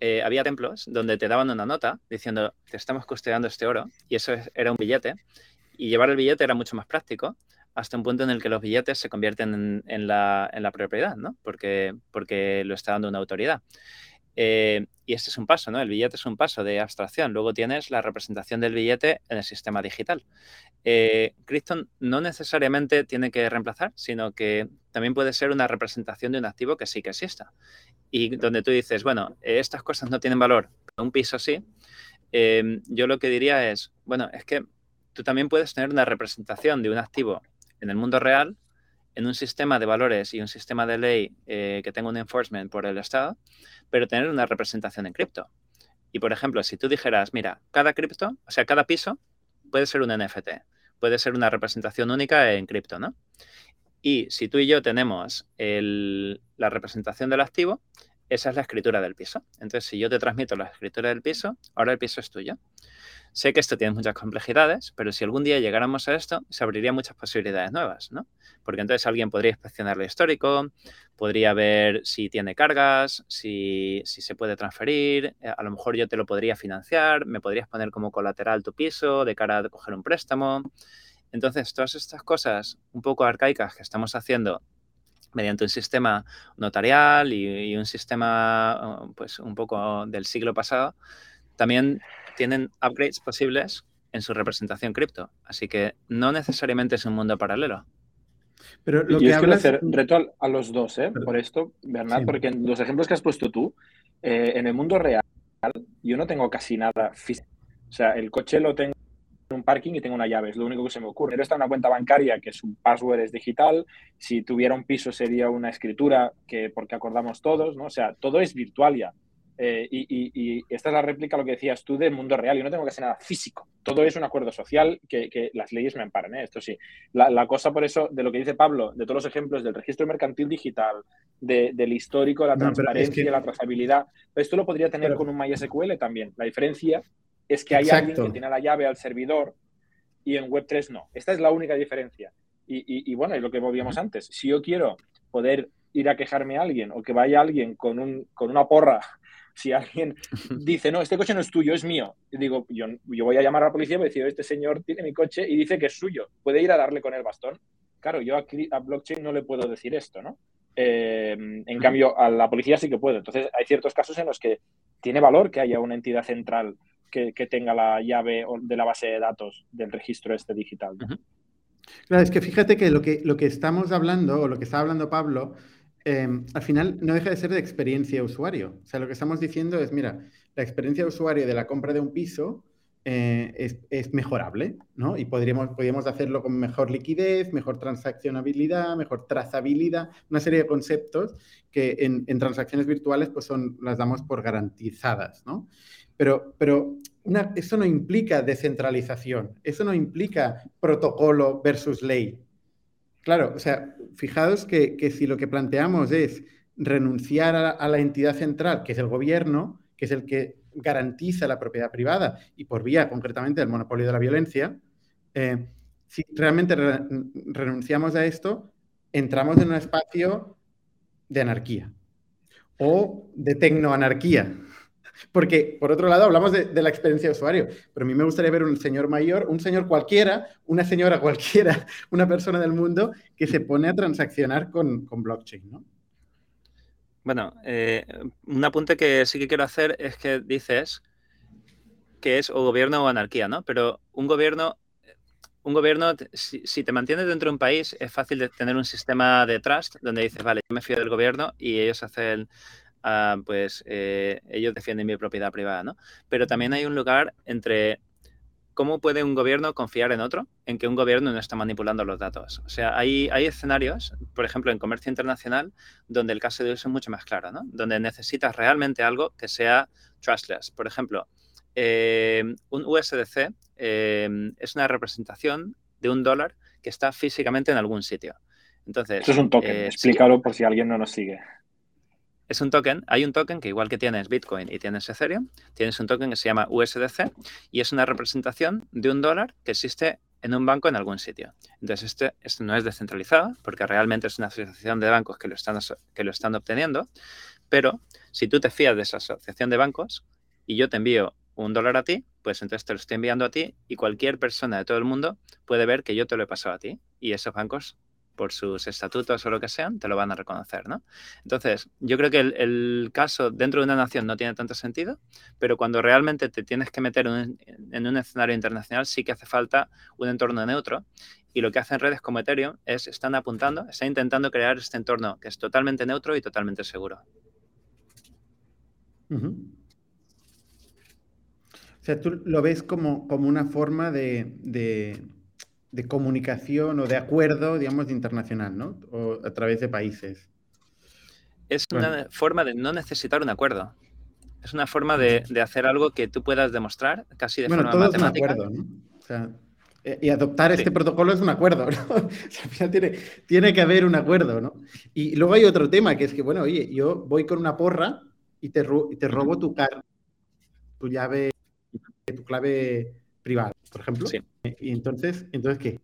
[SPEAKER 4] eh, había templos donde te daban una nota diciendo, te estamos custodiando este oro, y eso era un billete, y llevar el billete era mucho más práctico hasta un punto en el que los billetes se convierten en, la, propiedad, ¿no? Porque, porque lo está dando una autoridad. Eh, y este es un paso, ¿no? El billete es un paso de abstracción. Luego tienes la representación del billete en el sistema digital. Eh, no necesariamente tiene que reemplazar, sino que también puede ser una representación de un activo que sí que exista. Y donde tú dices, bueno, estas cosas no tienen valor, un piso sí. Eh, yo lo que diría es, bueno, es que tú también puedes tener una representación de un activo en el mundo real, en un sistema de valores y un sistema de ley eh, que tenga un enforcement por el Estado, pero tener una representación en cripto. Y por ejemplo, si tú dijeras, mira, cada cripto, o sea, cada piso puede ser un NFT, puede ser una representación única en cripto, ¿no? Y si tú y yo tenemos la representación del activo, esa es la escritura del piso. Entonces, si yo te transmito la escritura del piso, ahora el piso es tuyo. Sé que esto tiene muchas complejidades, pero si algún día llegáramos a esto, se abrirían muchas posibilidades nuevas, ¿no? Porque entonces alguien podría inspeccionar lo histórico, podría ver si tiene cargas, si, se puede transferir, eh, a lo mejor yo te lo podría financiar, me podrías poner como colateral tu piso de cara a coger un préstamo. Entonces, todas estas cosas un poco arcaicas que estamos haciendo mediante un sistema notarial y, y un sistema pues un poco del siglo pasado, también tienen upgrades posibles en su representación cripto. Así que no necesariamente es un mundo paralelo.
[SPEAKER 3] Pero lo Yo quiero hacer reto a, los dos, ¿eh? por esto, Bernard, porque en los ejemplos que has puesto tú, eh, en el mundo real, yo no tengo casi nada físico. O sea, el coche lo tengo en un parking y tengo una llave, es lo único que se me ocurre. Pero está una cuenta bancaria que es un password, es digital. Si tuviera un piso sería una escritura que porque acordamos todos, ¿no? O sea, todo es virtual ya. Eh, y, esta es la réplica, lo que decías tú, del mundo real. Yo no tengo que hacer nada físico. Todo es un acuerdo social que, las leyes me amparan. ¿eh? Esto sí. La, cosa, por eso, de lo que dice Pablo, de todos los ejemplos del registro mercantil digital, del histórico, la transparencia, la trazabilidad, esto lo podría tener con un MySQL también. La diferencia es que hay alguien que tiene la llave al servidor y en Web3 no. Esta es la única diferencia. Y, bueno, es lo que volvíamos antes. Si yo quiero poder ir a quejarme a alguien o que vaya alguien con, un, con una porra si alguien dice, no, este coche no es tuyo, es mío, digo, yo, yo voy a llamar a la policía y voy a decir, este señor tiene mi coche y dice que es suyo, puede ir a darle con el bastón. Claro, yo a, blockchain no le puedo decir esto, ¿no? Eh, en cambio, a la policía sí que puedo. Entonces, hay ciertos casos en los que tiene valor que haya una entidad central que, tenga la llave de la base de datos del registro este digital.
[SPEAKER 2] Claro, es que fíjate que lo que, lo que estamos hablando, o lo que está hablando Pablo, Em, al final no deja de ser de experiencia usuario. O sea, lo que estamos diciendo es, mira, la experiencia usuario de la compra de un piso eh, es, mejorable, ¿no? Y podríamos, podríamos hacerlo con mejor liquidez, mejor transaccionabilidad, mejor trazabilidad, una serie de conceptos que en, transacciones virtuales pues son, las damos por garantizadas, ¿no? Pero, pero eso no implica descentralización, eso no implica protocolo versus ley. Claro, o sea, fijaos que, si lo que planteamos es renunciar a, la entidad central, que es el gobierno, que es el que garantiza la propiedad privada y por vía concretamente del monopolio de la violencia, eh, si realmente renunciamos a esto, entramos en un espacio de anarquía o de tecnoanarquía. Porque, por otro lado, hablamos de, la experiencia de usuario, pero a mí me gustaría ver un señor mayor, un señor cualquiera, una señora cualquiera, una persona del mundo que se pone a transaccionar con, blockchain, ¿no?
[SPEAKER 4] Bueno, eh, un apunte que sí que quiero hacer es que dices que es o gobierno o anarquía, ¿no? Pero un gobierno, un gobierno, si, si, te mantienes dentro de un país, es fácil de tener un sistema de trust donde dices, vale, yo me fío del gobierno y ellos hacen Ah, pues eh, ellos defienden mi propiedad privada, ¿no? Pero también hay un lugar entre ¿cómo puede un gobierno confiar en otro en que un gobierno no está manipulando los datos? O sea, hay, hay escenarios, por ejemplo, en comercio internacional, donde el caso de uso es mucho más claro, ¿no? Donde necesitas realmente algo que sea trustless. Por ejemplo, eh, un USDC eh, es una representación de un dólar que está físicamente en algún sitio. Entonces,
[SPEAKER 3] Eso es un token,
[SPEAKER 4] eh,
[SPEAKER 3] explícalo por si alguien no nos sigue.
[SPEAKER 4] Es un token, hay un token que igual que tienes Bitcoin y tienes Ethereum, tienes un token que se llama USDC y es una representación de un dólar que existe en un banco en algún sitio. Entonces, este, este no es descentralizado porque realmente es una asociación de bancos que lo, están, que lo están obteniendo, pero si tú te fías de esa asociación de bancos y yo te envío un dólar a ti, pues entonces te lo estoy enviando a ti y cualquier persona de todo el mundo puede ver que yo te lo he pasado a ti y esos bancos por sus estatutos o lo que sean, te lo van a reconocer, ¿no? Entonces, yo creo que el, caso dentro de una nación no tiene tanto sentido, pero cuando realmente te tienes que meter en un escenario internacional, sí que hace falta un entorno neutro. Y lo que hacen redes como Ethereum es, están apuntando, están intentando crear este entorno que es totalmente neutro y totalmente seguro.
[SPEAKER 2] O sea, tú lo ves como, como una forma de, de, comunicación o de acuerdo, digamos, internacional, ¿no? O a través de países.
[SPEAKER 4] Es una forma de no necesitar un acuerdo. Es una forma de, hacer algo que tú puedas demostrar casi de forma matemática. Es un acuerdo, ¿no?
[SPEAKER 2] O sea, eh, y adoptar este protocolo es un acuerdo, ¿no? O sea, al final tiene, tiene, que haber un acuerdo, ¿no? Y luego hay otro tema, que es que, bueno, oye, yo voy con una porra y te, y te robo tu, car tu llave tu clave privada, por ejemplo. Sí. Y entonces, ¿entonces qué?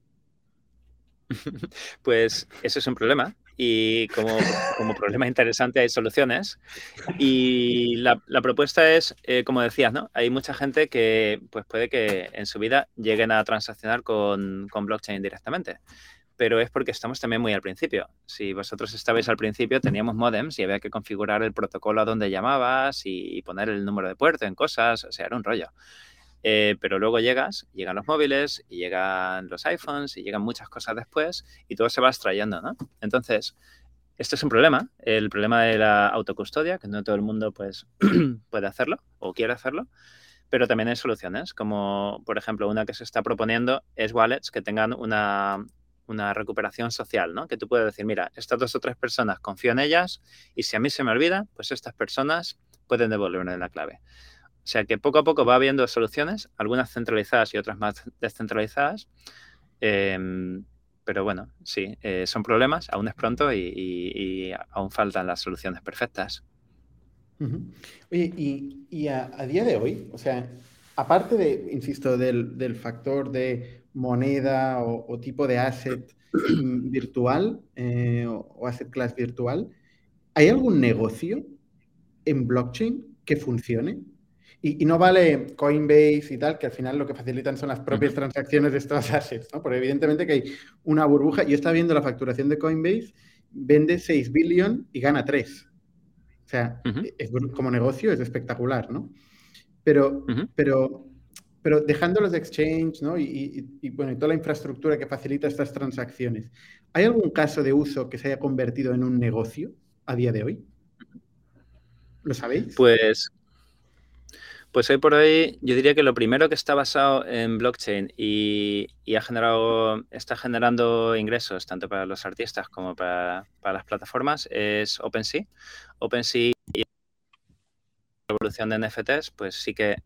[SPEAKER 4] Pues eso es un problema y como, como problema interesante hay soluciones. Y la, propuesta es, eh, como decías, ¿no? Hay mucha gente que pues puede que en su vida lleguen a transaccionar con, con blockchain directamente pero es porque estamos también muy al principio. Si vosotros estabais al principio, teníamos modems y había que configurar el protocolo a donde llamabas y poner el número de puerto en cosas, o sea, era un rollo. Eh, pero luego llegas, llegan los móviles y llegan los iPhones y llegan muchas cosas después y todo se va extrayendo, ¿no? Entonces, esto es un problema, el problema de la autocustodia, que no todo el mundo pues, puede hacerlo o quiere hacerlo, pero también hay soluciones, como por ejemplo una que se está proponiendo es wallets que tengan una, una recuperación social, ¿no? Que tú puedes decir, mira, estas dos o tres personas confío en ellas y si a mí se me olvida, pues estas personas pueden devolverme la clave. O sea que poco a poco va habiendo soluciones, algunas centralizadas y otras más descentralizadas. Em, pero bueno, sí, eh, son problemas, aún es pronto y, aún faltan las soluciones perfectas.
[SPEAKER 2] Oye, y, a, día de hoy, o sea, aparte de, insisto, del factor de moneda o, tipo de asset virtual eh, o, asset class virtual, ¿hay algún negocio en blockchain que funcione? Y, no vale Coinbase y tal, que al final lo que facilitan son las propias transacciones de estos assets, ¿no? Porque evidentemente que hay una burbuja. Yo estaba viendo la facturación de Coinbase, vende 6 billion y gana 3. O sea, como negocio es espectacular, ¿no? Pero, pero pero dejando los exchange ¿no? y, bueno, y toda la infraestructura que facilita estas transacciones, ¿hay algún caso de uso que se haya convertido en un negocio a día de hoy? ¿Lo sabéis?
[SPEAKER 4] Pues, pues hoy por hoy yo diría que lo primero que está basado en blockchain y, ha generado, está generando ingresos tanto para los artistas como para, las plataformas es OpenSea. OpenSea y la evolución de NFTs, pues sí que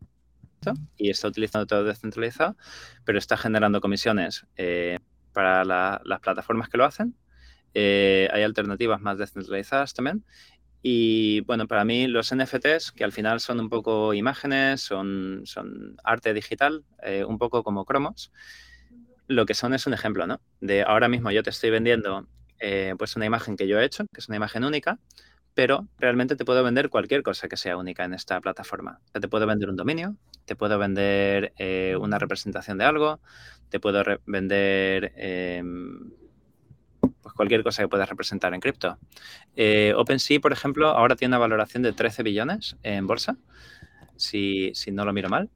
[SPEAKER 4] y está utilizando todo descentralizado, pero está generando comisiones eh, para las plataformas que lo hacen. Eh, hay alternativas más descentralizadas también. Y bueno, para mí los NFTs, que al final son un poco imágenes, son, son arte digital, eh, un poco como cromos, lo que son es un ejemplo, ¿no? De ahora mismo yo te estoy vendiendo pues una imagen que yo he hecho, que es una imagen única, pero realmente te puedo vender cualquier cosa que sea única en esta plataforma. Te puedo vender un dominio, te puedo vender eh, una representación de algo, te puedo vender em, pues cualquier cosa que puedas representar en cripto. Eh, OpenSea, por ejemplo, ahora tiene una valoración de 13 billones en bolsa, si, no lo miro mal.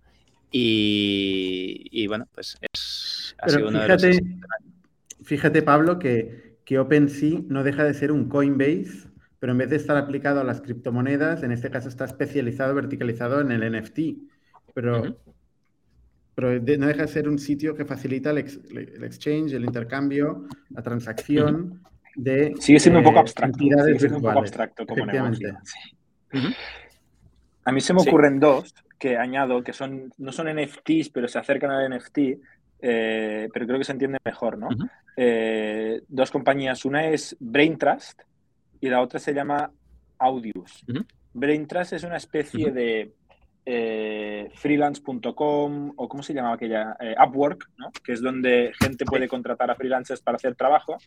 [SPEAKER 4] Y, bueno, pues es,
[SPEAKER 2] ha sido uno fíjate, de los... Fíjate, Pablo, que, que OpenSea no deja de ser un Coinbase pero en vez de estar aplicado a las criptomonedas, en este caso está especializado, verticalizado en el NFT. Pero pero no deja de ser un sitio que facilita el, exchange, el intercambio, la transacción de.
[SPEAKER 3] Sigue siendo un poco abstracto. Sigue siendo un poco abstracto como negocio. A mí se me ocurren dos que añado, que son no son NFTs, pero se acercan al NFT, eh, pero creo que se entiende mejor, ¿no? Eh, dos compañías, una es Braintrust y la otra se llama Audius. Braintrust es una especie de eh, freelance.com o cómo se llamaba aquella, Upwork, ¿no? que es donde gente puede contratar a freelancers para hacer trabajo.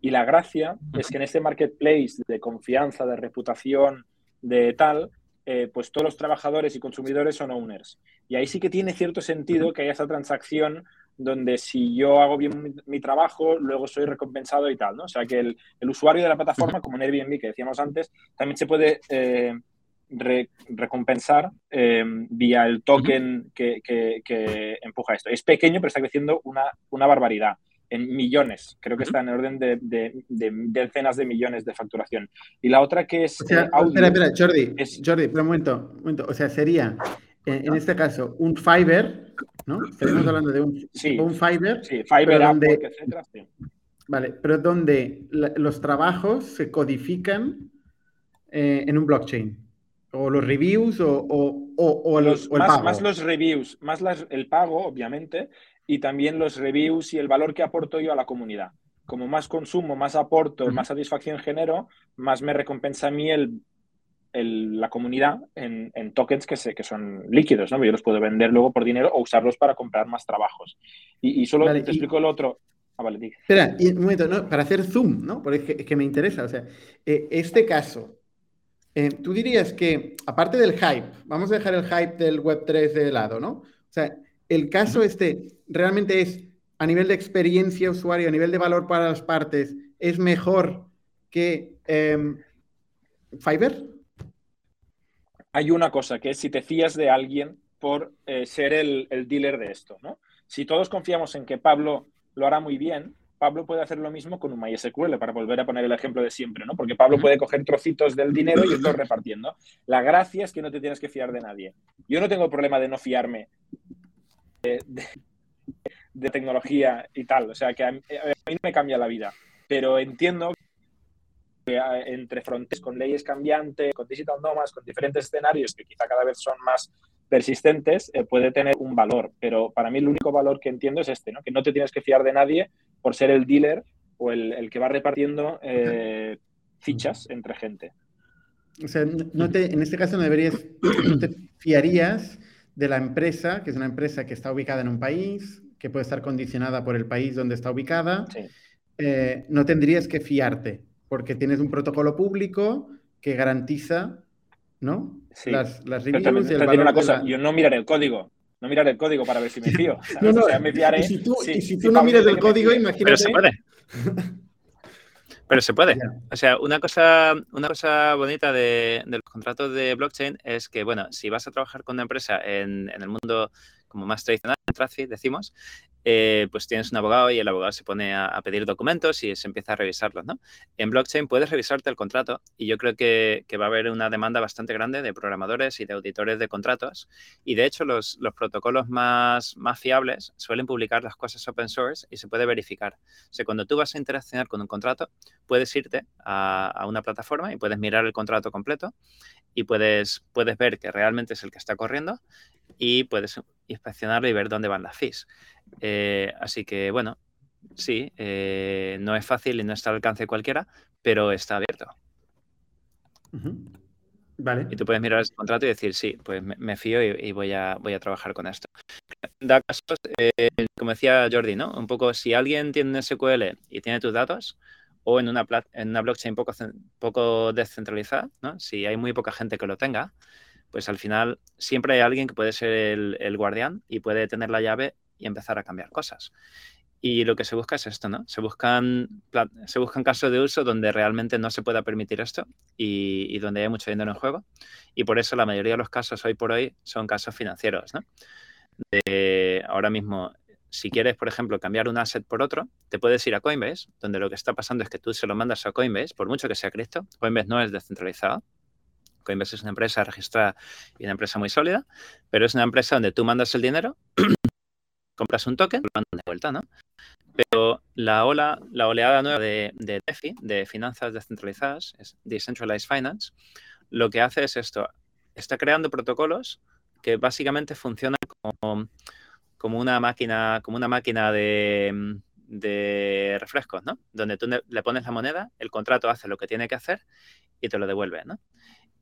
[SPEAKER 3] Y la gracia es que en este marketplace de confianza, de reputación, de tal, eh, pues todos los trabajadores y consumidores son owners. Y ahí sí que tiene cierto sentido que haya esa transacción donde si yo hago bien mi, trabajo, luego soy recompensado y tal, ¿no? O sea, que el, usuario de la plataforma, como en Airbnb que decíamos antes, también se puede recompensar eh, vía el token que, empuja esto. Es pequeño, pero está creciendo una, una barbaridad en millones, creo que está en orden de, de, decenas de millones de facturación. Y la otra que es...
[SPEAKER 2] Eh, espera, espera, Jordi, es, Jordi, un momento, un momento, o sea, sería, eh, en este caso, un Fiverr, ¿no? Estamos hablando de un, sí, un Fiverr.
[SPEAKER 3] Sí, Fiverr, donde, etcétera,
[SPEAKER 2] Vale, pero donde los trabajos se codifican eh, en un blockchain. O los reviews o, o, o, los, el
[SPEAKER 3] más,
[SPEAKER 2] pago.
[SPEAKER 3] Más los reviews, más el pago, obviamente, y también los reviews y el valor que aporto yo a la comunidad. Como más consumo, más aporto, más satisfacción genero, más me recompensa a mí el, la comunidad en, tokens que, que son líquidos, ¿no? Yo los puedo vender luego por dinero o usarlos para comprar más trabajos. Y, solo te explico el otro. Ah, vale,
[SPEAKER 2] Espera, y un momento, ¿no? para hacer zoom, ¿no? Porque es que, me interesa. O sea, eh, este caso, eh, tú dirías que, aparte del hype, vamos a dejar el hype del Web3 de lado, ¿no? O sea, el caso este realmente es, a nivel de experiencia usuario, a nivel de valor para las partes, es mejor que eh, Fiverr?
[SPEAKER 3] Hay una cosa, que es si te fías de alguien por eh, ser el, dealer de esto, ¿no? Si todos confiamos en que Pablo lo hará muy bien, Pablo puede hacer lo mismo con un MySQL, para volver a poner el ejemplo de siempre, ¿no? Porque Pablo puede coger trocitos del dinero y irlos repartiendo. La gracia es que no te tienes que fiar de nadie. Yo no tengo problema de no fiarme de, tecnología y tal. O sea, que a mí, no me cambia la vida. Pero entiendo que entre fronteras, con leyes cambiantes, con digital nomads, con diferentes escenarios que quizá cada vez son más persistentes, eh, puede tener un valor. Pero para mí el único valor que entiendo es este, ¿no? que no te tienes que fiar de nadie por ser el dealer o el, que va repartiendo eh, fichas entre gente.
[SPEAKER 2] O sea, no te, en este caso no deberías, no te fiarías de la empresa, que es una empresa que está ubicada en un país, que puede estar condicionada por el país donde está ubicada, eh, no tendrías que fiarte, porque tienes un protocolo público que garantiza ¿no?
[SPEAKER 3] las, las reviews y el valor una cosa, Yo no miraré el código, no miraré el código para ver si me fío.
[SPEAKER 2] no, no, me fiaré, y si tú, y si tú no miras el código, imagínate...
[SPEAKER 4] Pero se puede. Pero se puede. O sea, una cosa, una cosa bonita de, de, los contratos de blockchain es que, bueno, si vas a trabajar con una empresa en, en el mundo como más tradicional, en decimos, eh, pues tienes un abogado y el abogado se pone a, pedir documentos y se empieza a revisarlos, ¿no? En blockchain puedes revisarte el contrato y yo creo que, va a haber una demanda bastante grande de programadores y de auditores de contratos y de hecho los, protocolos más, más fiables suelen publicar las cosas open source y se puede verificar. O cuando tú vas a interaccionar con un contrato, puedes irte a, a una plataforma y puedes mirar el contrato completo y puedes, puedes ver que realmente es el que está corriendo y puedes inspeccionarlo y ver dónde van las fees. Eh, así que, bueno, sí, eh, no es fácil y no está al alcance de cualquiera, pero está abierto.
[SPEAKER 2] Vale.
[SPEAKER 4] Y tú puedes mirar ese contrato y decir, sí, pues me, fío y, voy, a, voy a trabajar con esto. Da casos, eh, como decía Jordi, ¿no? Un poco, si alguien tiene SQL y tiene tus datos, o en una, en una blockchain poco, poco descentralizada, ¿no? Si hay muy poca gente que lo tenga, pues al final siempre hay alguien que puede ser el, guardián y puede tener la llave y empezar a cambiar cosas. Y lo que se busca es esto, ¿no? Se buscan, se buscan casos de uso donde realmente no se pueda permitir esto y, donde hay mucho dinero en juego. Y por eso la mayoría de los casos hoy por hoy son casos financieros, ¿no? ahora mismo, si quieres, por ejemplo, cambiar un asset por otro, te puedes ir a Coinbase, donde lo que está pasando es que tú se lo mandas a Coinbase, por mucho que sea cripto. Coinbase no es descentralizado, Coinbase es una empresa registrada y una empresa muy sólida, pero es una empresa donde tú mandas el dinero compras un token, lo mandan de vuelta, ¿no? Pero la ola, la oleada nueva de, de DeFi, de finanzas descentralizadas, es Decentralized Finance, lo que hace es esto, está creando protocolos que básicamente funcionan como, como una máquina, como una máquina de, de refrescos, ¿no? Donde tú le pones la moneda, el contrato hace lo que tiene que hacer y te lo devuelve, ¿no?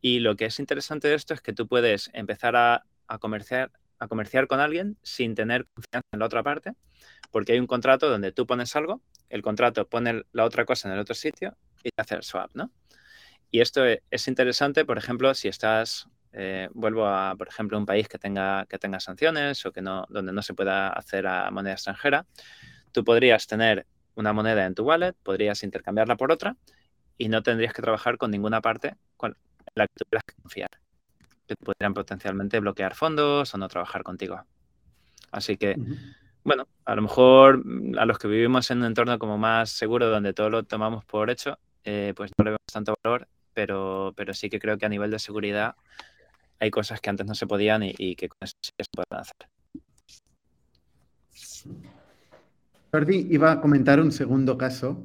[SPEAKER 4] Y lo que es interesante de esto es que tú puedes empezar a, comerciar, a comerciar con alguien sin tener confianza en la otra parte, porque hay un contrato donde tú pones algo, el contrato pone la otra cosa en el otro sitio y te hace el swap, ¿no? Y esto e, es interesante, por ejemplo, si estás, eh, vuelvo a, por ejemplo, un país que tenga, que tenga sanciones o que no, donde no se pueda hacer a moneda extranjera, tú podrías tener una moneda en tu wallet, podrías intercambiarla por otra y no tendrías que trabajar con ninguna parte con la que tuvieras que confiar. Que podrían potencialmente bloquear fondos o no trabajar contigo. Así que, bueno, a lo mejor a los que vivimos en un entorno como más seguro, donde todo lo tomamos por hecho, eh, pues no le vemos tanto valor pero, pero sí que creo que a nivel de seguridad hay cosas que antes no se podían y, que con eso sí se pueden hacer.
[SPEAKER 2] Jordi iba a comentar un segundo caso.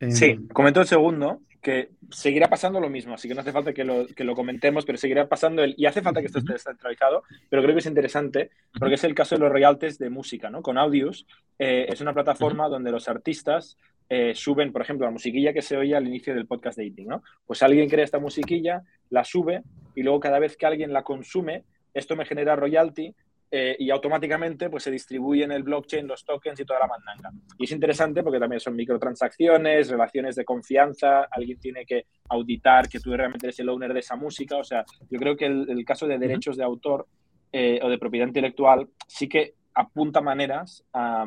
[SPEAKER 3] Sí, em, comento el segundo, que seguirá pasando lo mismo, así que no hace falta que lo, que lo comentemos, pero seguirá pasando el, y hace falta que esto esté descentralizado, pero creo que es interesante porque es el caso de los royalties de música, ¿no? Con Audius eh, es una plataforma donde los artistas eh, suben, por ejemplo, la musiquilla que se oye al inicio del podcast de Eating, ¿no? Pues alguien crea esta musiquilla, la sube y luego cada vez que alguien la consume, esto me genera royalty eh, y automáticamente pues, se distribuyen en el blockchain los tokens y toda la mandanga. Y es interesante porque también son microtransacciones, relaciones de confianza, alguien tiene que auditar que tú realmente eres el owner de esa música. O sea, yo creo que el, caso de derechos de autor eh, o de propiedad intelectual sí que apunta maneras a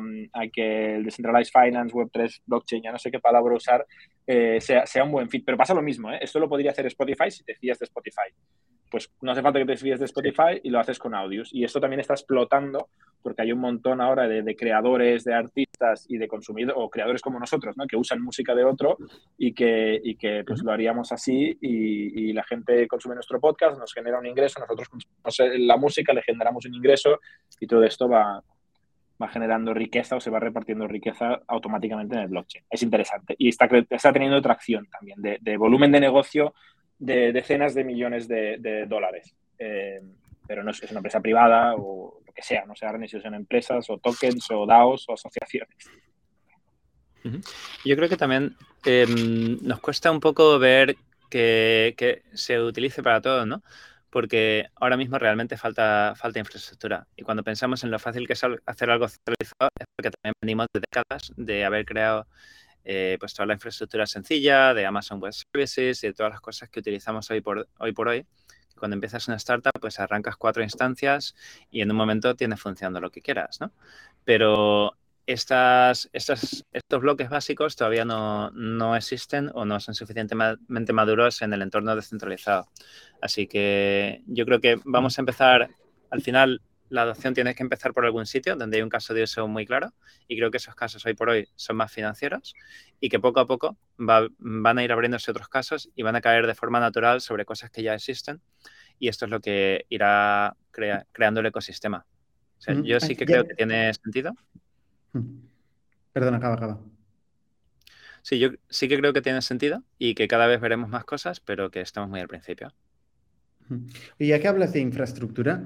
[SPEAKER 3] que el Decentralized Finance, Web3, Blockchain, ya no sé qué palabra usar, eh, sea, sea, un buen fit. Pero pasa lo mismo, ¿eh? esto lo podría hacer Spotify si te fías de Spotify. Pues no hace falta que te fíes de Spotify y lo haces con Audios. Y esto también está explotando porque hay un montón ahora de, creadores, de artistas y de consumidores, o creadores como nosotros, ¿no? que usan música de otro y que, y que pues, lo haríamos así y, y, la gente consume nuestro podcast, nos genera un ingreso, nosotros consumimos la música, le generamos un ingreso y todo esto va, va generando riqueza o se va repartiendo riqueza automáticamente en el blockchain. Es interesante y está, está teniendo tracción también de, volumen de negocio de decenas de millones de, dólares. Eh, pero no es, una empresa privada o lo que sea, no sea ni si son empresas o tokens o DAOs o asociaciones.
[SPEAKER 4] Yo creo que también em, nos cuesta un poco ver que, que, se utilice para todo, ¿no? porque ahora mismo realmente falta, falta infraestructura. Y cuando pensamos en lo fácil que es hacer algo centralizado, es porque también venimos de décadas de haber creado eh, pues toda la infraestructura sencilla de Amazon Web Services y de todas las cosas que utilizamos hoy por hoy. Cuando empiezas una startup, pues arrancas cuatro instancias y en un momento tienes funcionando lo que quieras, ¿no? Pero estas, estos bloques básicos todavía no, existen o no son suficientemente maduros en el entorno descentralizado. Así que yo creo que vamos a empezar, al final la adopción tiene que empezar por algún sitio donde hay un caso de uso muy claro y creo que esos casos hoy por hoy son más financieros y que poco a poco van a ir abriéndose otros casos y van a caer de forma natural sobre cosas que ya existen y esto es lo que irá creando el ecosistema. yo sí que creo que tiene sentido
[SPEAKER 2] Perdón, acaba, acaba.
[SPEAKER 4] Sí, yo sí que creo que tiene sentido y que cada vez veremos más cosas, pero que estamos muy al principio.
[SPEAKER 2] Y ya que hablas de infraestructura,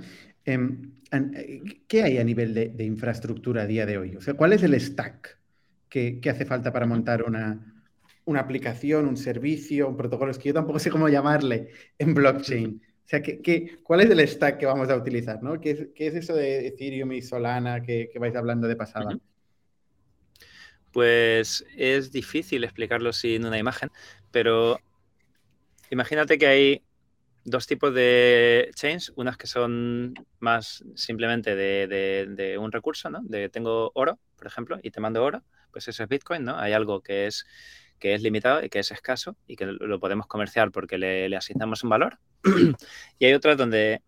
[SPEAKER 2] ¿qué hay a nivel de, infraestructura a día de hoy? O sea, ¿cuál es el stack que, hace falta para montar una, aplicación, un servicio, un protocolo? Es que yo tampoco sé cómo llamarle en blockchain. O sea, ¿qué, cuál es el stack que vamos a utilizar? ¿Qué, es, eso de Ethereum y Solana que, vais hablando de pasada?
[SPEAKER 4] Pues es difícil explicarlo sin una imagen, pero imagínate que hay dos tipos de chains, unas que son más simplemente de, un recurso, ¿no? De tengo oro, por ejemplo, y te mando oro, pues eso es Bitcoin, ¿no? Hay algo que es, que es limitado y que es escaso y que lo podemos comerciar porque le asignamos un valor. y hay otras donde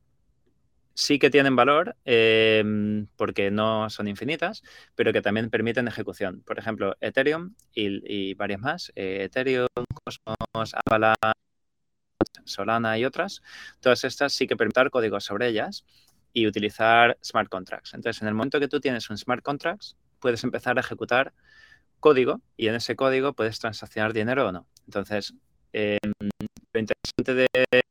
[SPEAKER 4] sí que tienen valor em, porque no son infinitas, pero que también permiten ejecución. Por ejemplo, Ethereum y, varias más, eh, Ethereum, Cosmos, Avalanche, Solana y otras, todas estas sí que permiten códigos sobre ellas y utilizar smart contracts. Entonces, en el momento que tú tienes un smart contracts, puedes empezar a ejecutar código y en ese código puedes transaccionar dinero o no. Entonces, em, lo interesante de,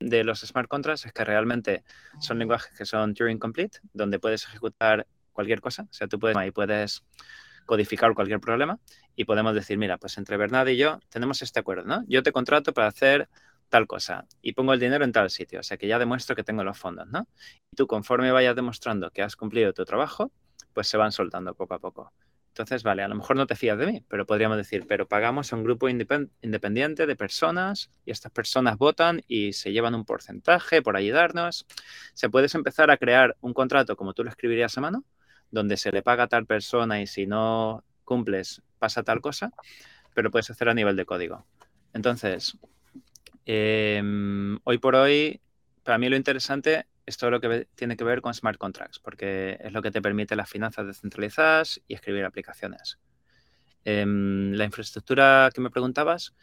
[SPEAKER 4] de, los smart contracts es que realmente son lenguajes que son Turing complete, donde puedes ejecutar cualquier cosa. O sea, tú puedes, ahí puedes codificar cualquier problema y podemos decir, mira, pues entre Bernard y yo tenemos este acuerdo, ¿no? Yo te contrato para hacer tal cosa y pongo el dinero en tal sitio, o sea que ya demuestro que tengo los fondos, ¿no? Y tú conforme vayas demostrando que has cumplido tu trabajo, pues se van soltando poco a poco. Entonces, vale, a lo mejor no te fías de mí, pero podríamos decir, pero pagamos a un grupo independiente de personas y estas personas votan y se llevan un porcentaje por ayudarnos. Se puedes empezar a crear un contrato como tú lo escribirías a mano, donde se le paga a tal persona y si no cumples pasa tal cosa, pero puedes hacer a nivel de código. Entonces, Em, hoy por hoy, para mí lo interesante es todo lo que tiene que ver con smart contracts, porque es lo que te permite las finanzas descentralizadas y escribir aplicaciones. Em, la infraestructura que me preguntabas,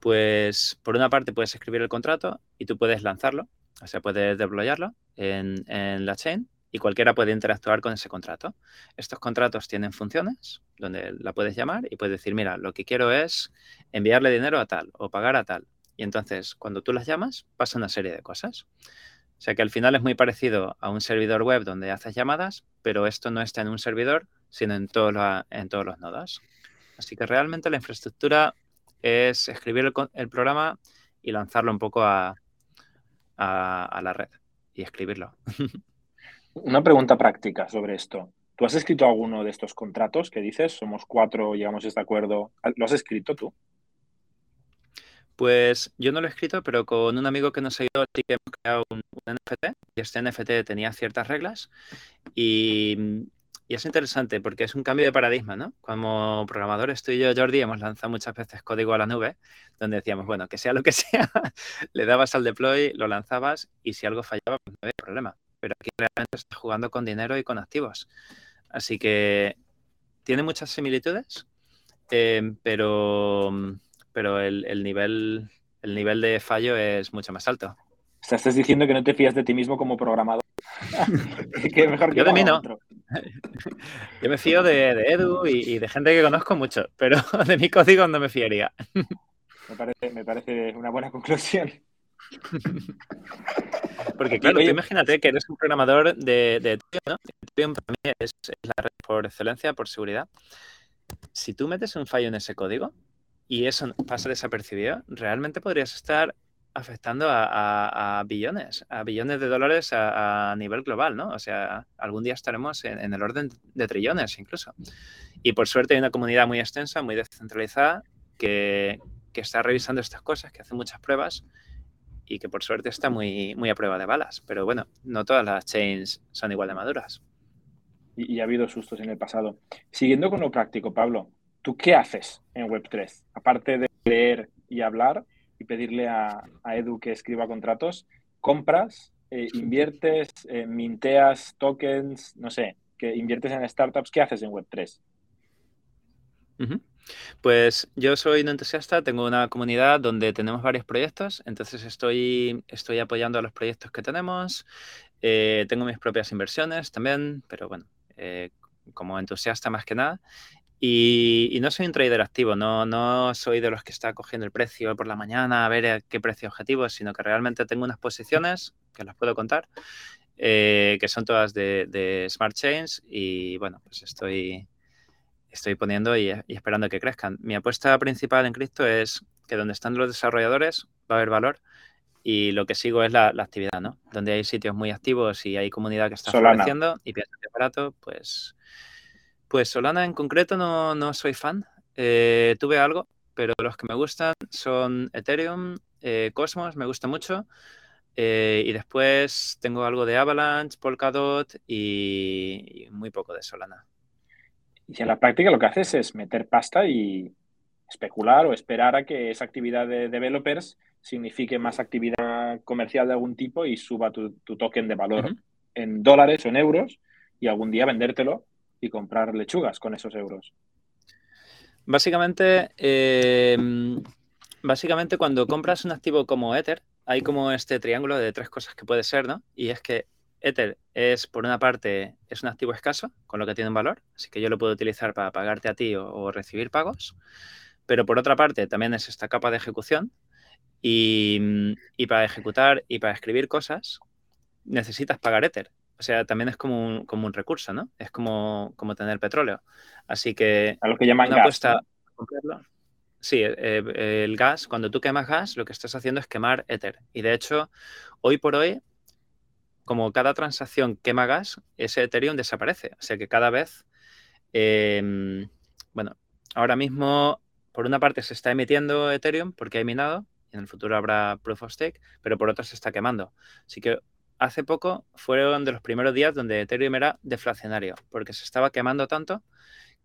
[SPEAKER 4] pues por una parte puedes escribir el contrato y tú puedes lanzarlo, o sea, puedes deployarlo en, en la chain y cualquiera puede interactuar con ese contrato. Estos contratos tienen funciones donde la puedes llamar y puedes decir, mira, lo que quiero es enviarle dinero a tal o pagar a tal y entonces, cuando tú las llamas, pasa una serie de cosas. O sea que al final es muy parecido a un servidor web donde haces llamadas, pero esto no está en un servidor, sino en, en todos los nodos. Así que realmente la infraestructura es escribir el, programa y lanzarlo un poco a, a, la red y escribirlo.
[SPEAKER 3] Una pregunta práctica sobre esto. ¿Tú has escrito alguno de estos contratos que dices? Somos cuatro, llegamos a este acuerdo. ¿Lo has escrito tú?
[SPEAKER 4] Pues yo no lo he escrito, pero con un amigo que nos ido sí que hemos creado un, NFT y este NFT tenía ciertas reglas y, es interesante porque es un cambio de paradigma, ¿no? Como programadores, tú y yo, Jordi, hemos lanzado muchas veces código a la nube donde decíamos, bueno, que sea lo que sea, le dabas al deploy, lo lanzabas y si algo fallaba, pues no había problema. Pero aquí realmente estás jugando con dinero y con activos. Así que tiene muchas similitudes, eh, pero pero el, nivel, el nivel de fallo es mucho más alto.
[SPEAKER 3] O sea, estás diciendo que no te fías de ti mismo como programador.
[SPEAKER 4] que mejor Yo de mí no. Yo me fío de, Edu y, de gente que conozco mucho, pero de mi código no me fiaría.
[SPEAKER 3] me, parece, una buena conclusión.
[SPEAKER 4] Porque claro, tú imagínate que eres un programador de, de ¿no? Ethereum para mí es, la red por excelencia, por seguridad. Si tú metes un fallo en ese código, y eso pasa desapercibido, realmente podrías estar afectando a, billones, a billones de dólares a, nivel global, ¿no? O sea, algún día estaremos en, el orden de trillones incluso. Y por suerte hay una comunidad muy extensa, muy descentralizada, que, está revisando estas cosas, que hace muchas pruebas y que por suerte está muy, muy a prueba de balas. Pero bueno, no todas las chains son igual de maduras.
[SPEAKER 3] y ha habido sustos en el pasado. Siguiendo con lo práctico, Pablo, ¿tú qué haces en Web3? Aparte de leer y hablar y pedirle a, Edu que escriba contratos, ¿compras, eh, inviertes, eh, minteas tokens, no sé, que inviertes en startups? ¿Qué haces en Web3?
[SPEAKER 4] Pues yo soy un entusiasta, tengo una comunidad donde tenemos varios proyectos, entonces estoy, estoy apoyando a los proyectos que tenemos, eh, tengo mis propias inversiones también, pero bueno, como entusiasta más que nada. Y, no soy un trader activo, no, no soy de los que está cogiendo el precio por la mañana a ver qué precio objetivo, sino que realmente tengo unas posiciones que las puedo contar, eh, que son todas de, Smart Chains y bueno, pues estoy, estoy poniendo y, esperando que crezcan. Mi apuesta principal en cripto es que donde están los desarrolladores va a haber valor y lo que sigo es la, actividad, ¿no? Donde hay sitios muy activos y hay comunidad que está floreciendo y pienso que es barato, pues pues Solana en concreto no, soy fan. Eh, tuve algo, pero los que me gustan son Ethereum, eh, Cosmos, me gusta mucho. Eh, y después tengo algo de Avalanche, Polkadot y, muy poco de Solana.
[SPEAKER 3] Y en la práctica lo que haces es meter pasta y especular o esperar a que esa actividad de developers signifique más actividad comercial de algún tipo y suba tu, token de valor en dólares o en euros y algún día vendértelo y comprar lechugas con esos euros.
[SPEAKER 4] Básicamente, eh, básicamente cuando compras un activo como Ether, hay como este triángulo de tres cosas que puede ser, ¿no? Y es que Ether es, por una parte, es un activo escaso, con lo que tiene un valor, así que yo lo puedo utilizar para pagarte a ti o, recibir pagos, pero por otra parte también es esta capa de ejecución y, para ejecutar y para escribir cosas necesitas pagar Ether. O sea, también es como un, como un recurso, ¿no? Es como, como tener petróleo. Así que...
[SPEAKER 3] A lo que llaman gas.
[SPEAKER 4] Sí, eh, el gas, cuando tú quemas gas, lo que estás haciendo es quemar Ether. Y de hecho, hoy por hoy, como cada transacción quema gas, ese Ethereum desaparece. O sea que cada vez, em, bueno, ahora mismo, por una parte se está emitiendo Ethereum porque hay minado, y en el futuro habrá Proof of Stake, pero por otra se está quemando. Así que hace poco fueron de los primeros días donde Ethereum era deflacionario, porque se estaba quemando tanto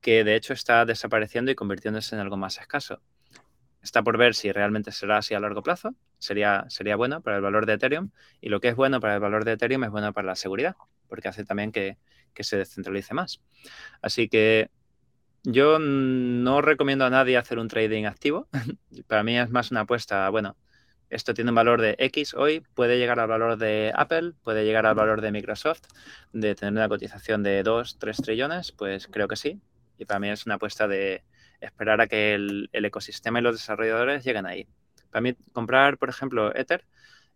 [SPEAKER 4] que de hecho está desapareciendo y convirtiéndose en algo más escaso. Está por ver si realmente será así a largo plazo. Sería, sería bueno para el valor de Ethereum. Y lo que es bueno para el valor de Ethereum es bueno para la seguridad, porque hace también que, se descentralice más. Así que yo no recomiendo a nadie hacer un trading activo. para mí es más una apuesta, bueno, esto tiene un valor de X hoy, puede llegar al valor de Apple, puede llegar al valor de Microsoft, de tener una cotización de 2, 3 trillones, pues creo que sí, y para mí es una apuesta de esperar a que el, ecosistema y los desarrolladores lleguen ahí. Para mí, comprar, por ejemplo, Ether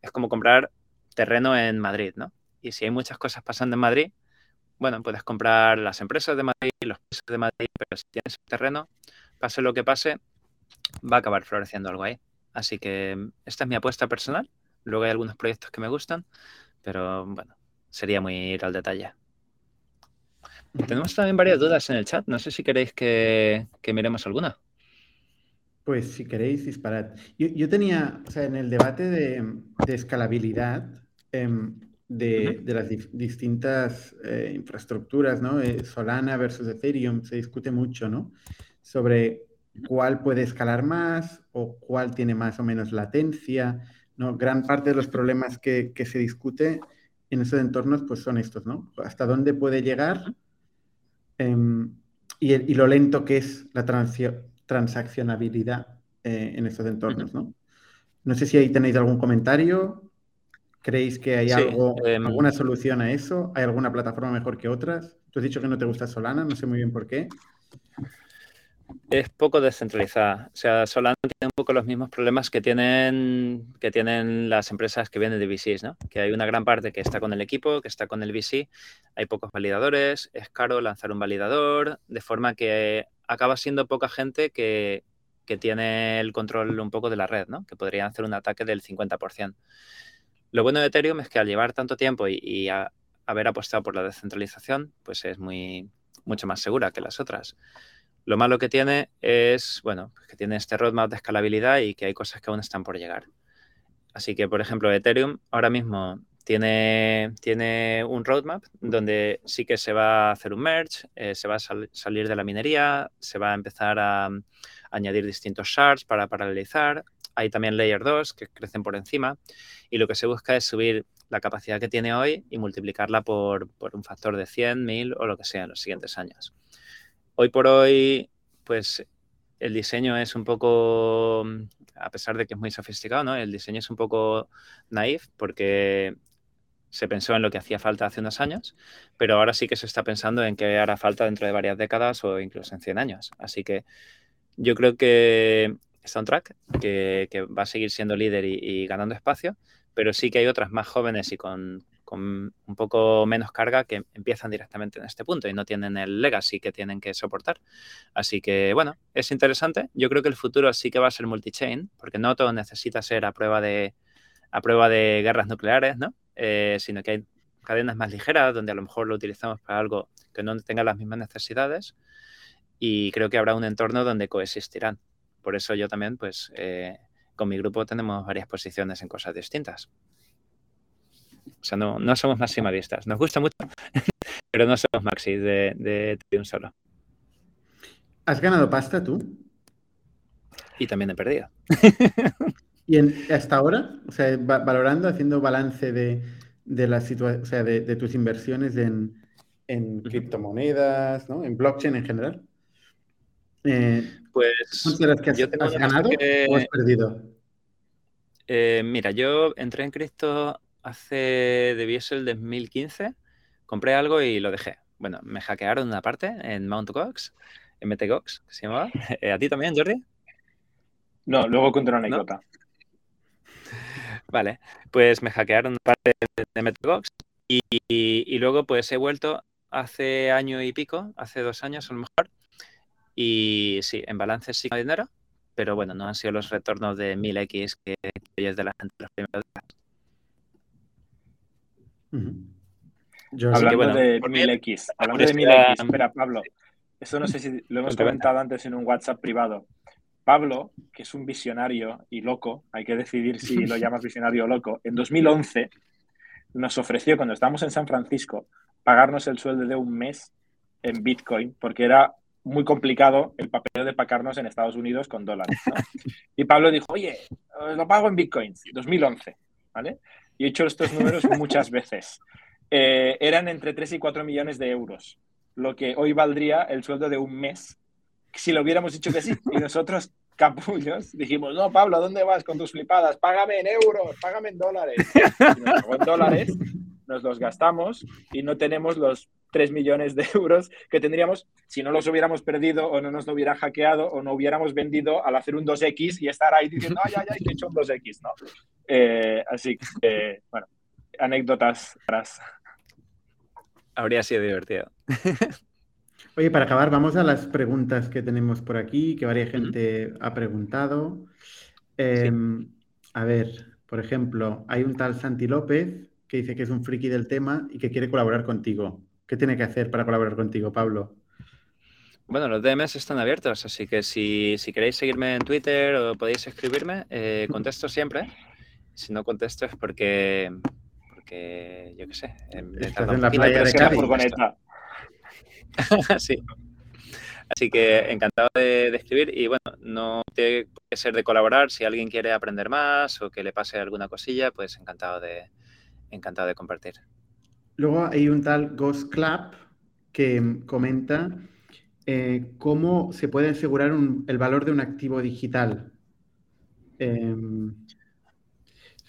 [SPEAKER 4] es como comprar terreno en Madrid, ¿no? Y si hay muchas cosas pasando en Madrid, bueno, puedes comprar las empresas de Madrid, los pisos de Madrid, pero si tienes terreno, pase lo que pase, va a acabar floreciendo algo ahí. Así que esta es mi apuesta personal. Luego hay algunos proyectos que me gustan, pero bueno, sería muy ir al detalle. Tenemos también varias dudas en el chat. No sé si queréis que, miremos alguna.
[SPEAKER 2] Pues si queréis, disparad. Yo, tenía, o sea, en el debate de, escalabilidad em, de, las distintas eh, infraestructuras, ¿no? Eh, Solana versus Ethereum, se discute mucho, ¿no? Sobre cuál puede escalar más o cuál tiene más o menos latencia, ¿no? Gran parte de los problemas que, que se discute en esos entornos, pues son estos, ¿no? Hasta dónde puede llegar Em, y, lo lento que es la transaccionabilidad eh, en estos entornos, ¿no? No sé si ahí tenéis algún comentario. ¿Creéis que hay algo, em, alguna solución a eso? ¿Hay alguna plataforma mejor que otras? Tú has dicho que no te gusta Solana, no sé muy bien por qué
[SPEAKER 4] es poco descentralizada. O sea, Solana tiene un poco los mismos problemas que tienen, que tienen las empresas que vienen de VCs, ¿no? Que hay una gran parte que está con el equipo, que está con el VC, hay pocos validadores, es caro lanzar un validador, de forma que acaba siendo poca gente que, tiene el control un poco de la red, ¿no? Que podrían hacer un ataque del 50%. Lo bueno de Ethereum es que al llevar tanto tiempo y, haber apostado por la descentralización, pues es muy, mucho más segura que las otras. Lo malo que tiene es, bueno, que tiene este roadmap de escalabilidad y que hay cosas que aún están por llegar. Así que, por ejemplo, Ethereum ahora mismo tiene, tiene un roadmap donde sí que se va a hacer un merge, eh, se va a salir de la minería, se va a empezar a, añadir distintos shards para paralelizar. Hay también layer 2 que crecen por encima y lo que se busca es subir la capacidad que tiene hoy y multiplicarla por, por un factor de 100, 1000 o lo que sea en los siguientes años. Hoy por hoy, pues el diseño es un poco, a pesar de que es muy sofisticado, ¿no? El diseño es un poco naif porque se pensó en lo que hacía falta hace unos años, pero ahora sí que se está pensando en qué hará falta dentro de varias décadas o incluso en 100 años. Así que yo creo que está un track, que, va a seguir siendo líder y, ganando espacio, pero sí que hay otras más jóvenes y con, con un poco menos carga que empiezan directamente en este punto y no tienen el legacy que tienen que soportar. Así que, bueno, es interesante. Yo creo que el futuro sí que va a ser multi-chain, porque no todo necesita ser a prueba de, a prueba de guerras nucleares, ¿no? Eh, sino que hay cadenas más ligeras donde a lo mejor lo utilizamos para algo que no tenga las mismas necesidades y creo que habrá un entorno donde coexistirán. Por eso yo también, pues, eh, con mi grupo tenemos varias posiciones en cosas distintas. O sea, no, no somos maximalistas. Nos gusta mucho, pero no somos maxi de, un solo.
[SPEAKER 2] ¿Has ganado pasta tú?
[SPEAKER 4] Y también he perdido.
[SPEAKER 2] ¿Y hasta ahora? O sea, valorando, haciendo balance de, la situación, o sea, de, tus inversiones en, criptomonedas, ¿no? En blockchain en general.
[SPEAKER 4] Eh, pues.
[SPEAKER 2] ¿Consideras que has, ganado o has perdido?
[SPEAKER 4] Eh, mira, yo entré en cripto hace, debió ser el 2015, compré algo y lo dejé. Bueno, me hackearon una parte en Mt. Gox, MTGOX, que se llamaba. ¿A ti también, Jordi?
[SPEAKER 3] No, luego conté una anécdota.
[SPEAKER 4] Vale, pues me hackearon una parte de MTGOX y, y, luego pues he vuelto hace año y pico, hace dos años a lo mejor. Y sí, en balance sí con dinero, pero bueno, no han sido los retornos de 1000X que, que es de la gente los primeros
[SPEAKER 3] días. Hablando de 1000X, hablando de 1000X, espera, Pablo, eso no sé si lo hemos comentado antes en un WhatsApp privado. Pablo, que es un visionario y loco, hay que decidir si lo llamas visionario o loco, en 2011 nos ofreció, cuando estábamos en San Francisco, pagarnos el sueldo de un mes en Bitcoin, porque era muy complicado el papel de pagarnos en Estados Unidos con dólares. Y Pablo dijo, oye, lo pago en Bitcoins, 2011, ¿vale? Y he hecho estos números muchas veces. Eh, eran entre 3 y 4 millones de euros, lo que hoy valdría el sueldo de un mes si lo hubiéramos dicho que sí. Y nosotros, capullos, dijimos, no, Pablo, ¿dónde vas con tus flipadas? Págame en euros, págame en dólares. Y en dólares, nos los gastamos y no tenemos los 3 millones de euros que tendríamos si no los hubiéramos perdido o no nos lo hubieran hackeado o no hubiéramos vendido al hacer un 2X y estar ahí diciendo, ay, ay, ay, que he hecho un 2X, ¿no? Eh, así que, bueno, anécdotas atrás.
[SPEAKER 4] Habría sido divertido.
[SPEAKER 2] Oye, para acabar, vamos a las preguntas que tenemos por aquí, que varias gente ha preguntado. Em, a ver, por ejemplo, hay un tal Santi López que dice que es un friki del tema y que quiere colaborar contigo. ¿Qué tiene que hacer para colaborar contigo, Pablo?
[SPEAKER 4] Bueno, los DMs están abiertos, así que si, queréis seguirme en Twitter o podéis escribirme, eh, contesto siempre. Si no contesto es porque, porque yo qué sé.
[SPEAKER 2] Estás en la playa de Cádiz.
[SPEAKER 4] sí. Así que encantado de, escribir y bueno, no tiene que ser de colaborar. Si alguien quiere aprender más o que le pase alguna cosilla, pues encantado de, encantado de compartir.
[SPEAKER 2] Luego hay un tal Ghost Club que comenta eh, cómo se puede asegurar el valor de un activo digital. Em,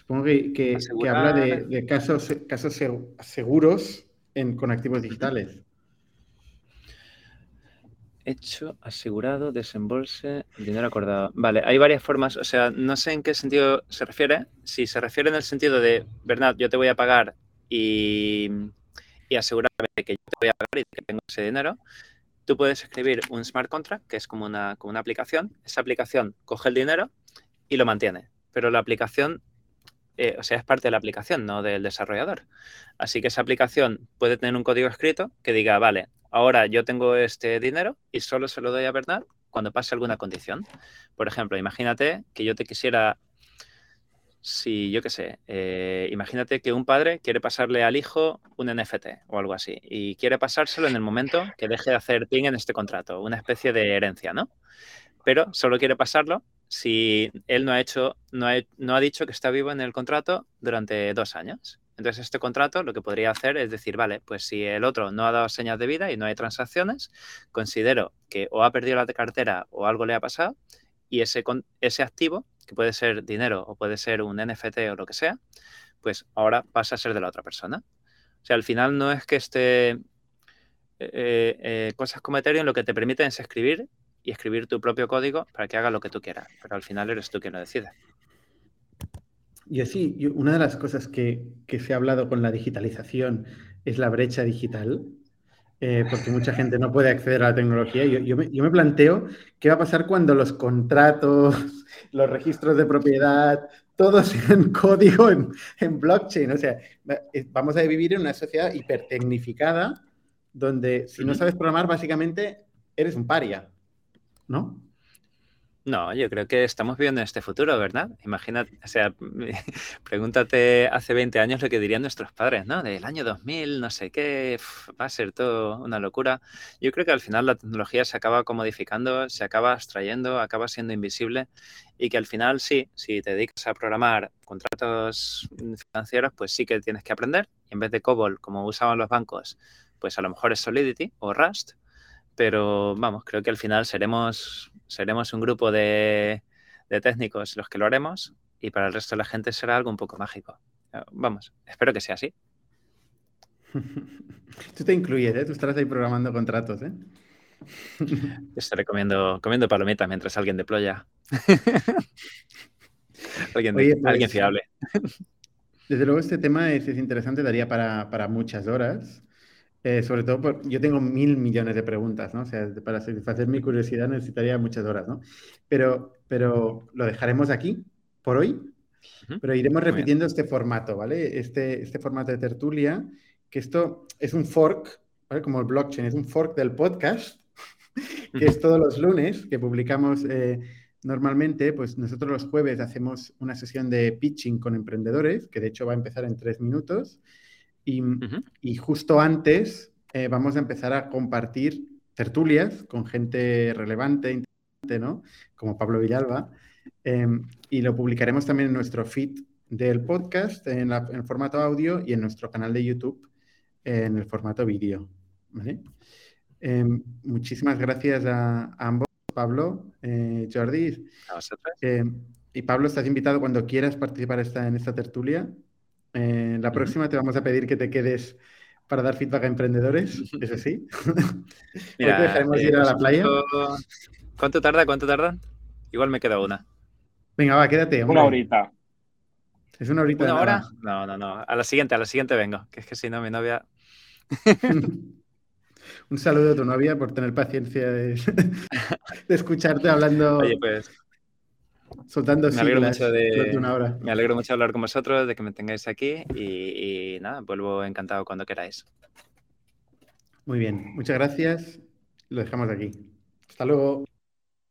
[SPEAKER 2] supongo que, habla de, casos, casos seguros con activos digitales.
[SPEAKER 4] Hecho, asegurado, desembolse, dinero acordado. Vale, hay varias formas, o sea, no sé en qué sentido se refiere. Si se refiere en el sentido de, Bernat, yo te voy a pagar y, y asegurarme que yo te voy a pagar y que tengo ese dinero, tú puedes escribir un smart contract, que es como una, como una aplicación. Esa aplicación coge el dinero y lo mantiene, pero la aplicación, eh, o sea, es parte de la aplicación, no del desarrollador. Así que esa aplicación puede tener un código escrito que diga, vale, ahora yo tengo este dinero y solo se lo doy a Bernard cuando pase alguna condición. Por ejemplo, imagínate que yo te quisiera, si yo qué sé, eh, imagínate que un padre quiere pasarle al hijo un NFT o algo así y quiere pasárselo en el momento que deje de hacer ping en este contrato, una especie de herencia, ¿no? Pero solo quiere pasarlo si él no ha hecho, no no ha dicho que está vivo en el contrato durante dos años. Entonces, este contrato lo que podría hacer es decir, vale, pues si el otro no ha dado señas de vida y no hay transacciones, considero que o ha perdido la cartera o algo le ha pasado y ese, ese activo, que puede ser dinero o puede ser un NFT o lo que sea, pues ahora pasa a ser de la otra persona. O sea, al final no es que esté eh, eh, cosas como Ethereum lo que te permiten es escribir y escribir tu propio código para que haga lo que tú quieras, pero al final eres tú quien lo decide.
[SPEAKER 2] Y así, una de las cosas que, se ha hablado con la digitalización es la brecha digital, eh, porque mucha gente no puede acceder a la tecnología. Yo, me, planteo qué va a pasar cuando los contratos, los registros de propiedad, todo sean código en, en blockchain. O sea, eh, vamos a vivir en una sociedad hipertecnificada donde si no sabes programar, básicamente eres un paria, ¿no?
[SPEAKER 4] No, yo creo que estamos viviendo en este futuro, ¿verdad? Imagínate, o sea, pregúntate hace 20 años lo que dirían nuestros padres, ¿no? Del año 2000, no sé qué, va a ser todo una locura. Yo creo que al final la tecnología se acaba comodificando, se acaba abstrayendo, acaba siendo invisible y que al final sí, si te dedicas a programar contratos financieros, pues sí que tienes que aprender. Y en vez de COBOL, como usaban los bancos, pues a lo mejor es Solidity o Rust, pero vamos, creo que al final seremos seremos un grupo de, técnicos los que lo haremos y para el resto de la gente será algo un poco mágico. Vamos, espero que sea así.
[SPEAKER 2] Tú te incluyes, ¿eh? Tú estarás ahí programando contratos, ¿eh?
[SPEAKER 4] Estaré comiendo, comiendo palomitas mientras alguien deploya. alguien,
[SPEAKER 2] pues,
[SPEAKER 4] fiable.
[SPEAKER 2] Desde luego este tema es, interesante, daría para, muchas horas. Eh, sobre todo, por, yo tengo mil millones de preguntas, ¿no? O sea, para satisfacer mi curiosidad necesitaría muchas horas, ¿no? Pero, pero lo dejaremos aquí por hoy, pero iremos repitiendo este formato, ¿vale? Este, este formato de tertulia, que esto es un fork, ¿vale? Como el blockchain, es un fork del podcast, que es todos los lunes que publicamos eh, normalmente, pues nosotros los jueves hacemos una sesión de pitching con emprendedores, que de hecho va a empezar en tres minutos, y, justo antes eh, vamos a empezar a compartir tertulias con gente relevante, ¿no? Como Pablo Villalba, em, y lo publicaremos también en nuestro feed del podcast, en, el formato audio y en nuestro canal de YouTube en el formato vídeo. ¿vale? Em, muchísimas gracias a, ambos, Pablo, eh, Jordi. Em, y Pablo, estás invitado cuando quieras participar esta, en esta tertulia. Eh, la próxima te vamos a pedir que te quedes para dar feedback a emprendedores, eso sí.
[SPEAKER 4] Mira, te dejaremos eh, ir a la playa. ¿Cuánto tarda? ¿Cuánto tarda? Igual me queda una.
[SPEAKER 2] Venga, va, quédate.
[SPEAKER 3] Una horita.
[SPEAKER 2] ¿Es una horita?
[SPEAKER 4] ¿Una hora? No, no, no. A la siguiente, a la siguiente vengo. Que es que si no, mi novia.
[SPEAKER 2] Un saludo a tu novia por tener paciencia de, escucharte hablando.
[SPEAKER 4] Oye, pues.
[SPEAKER 2] Soltando
[SPEAKER 4] me alegro, mucho de, una hora. me alegro mucho de hablar con vosotros, de que me tengáis aquí y, y nada, vuelvo encantado cuando queráis.
[SPEAKER 2] Muy bien, muchas gracias. Lo dejamos aquí. Hasta luego.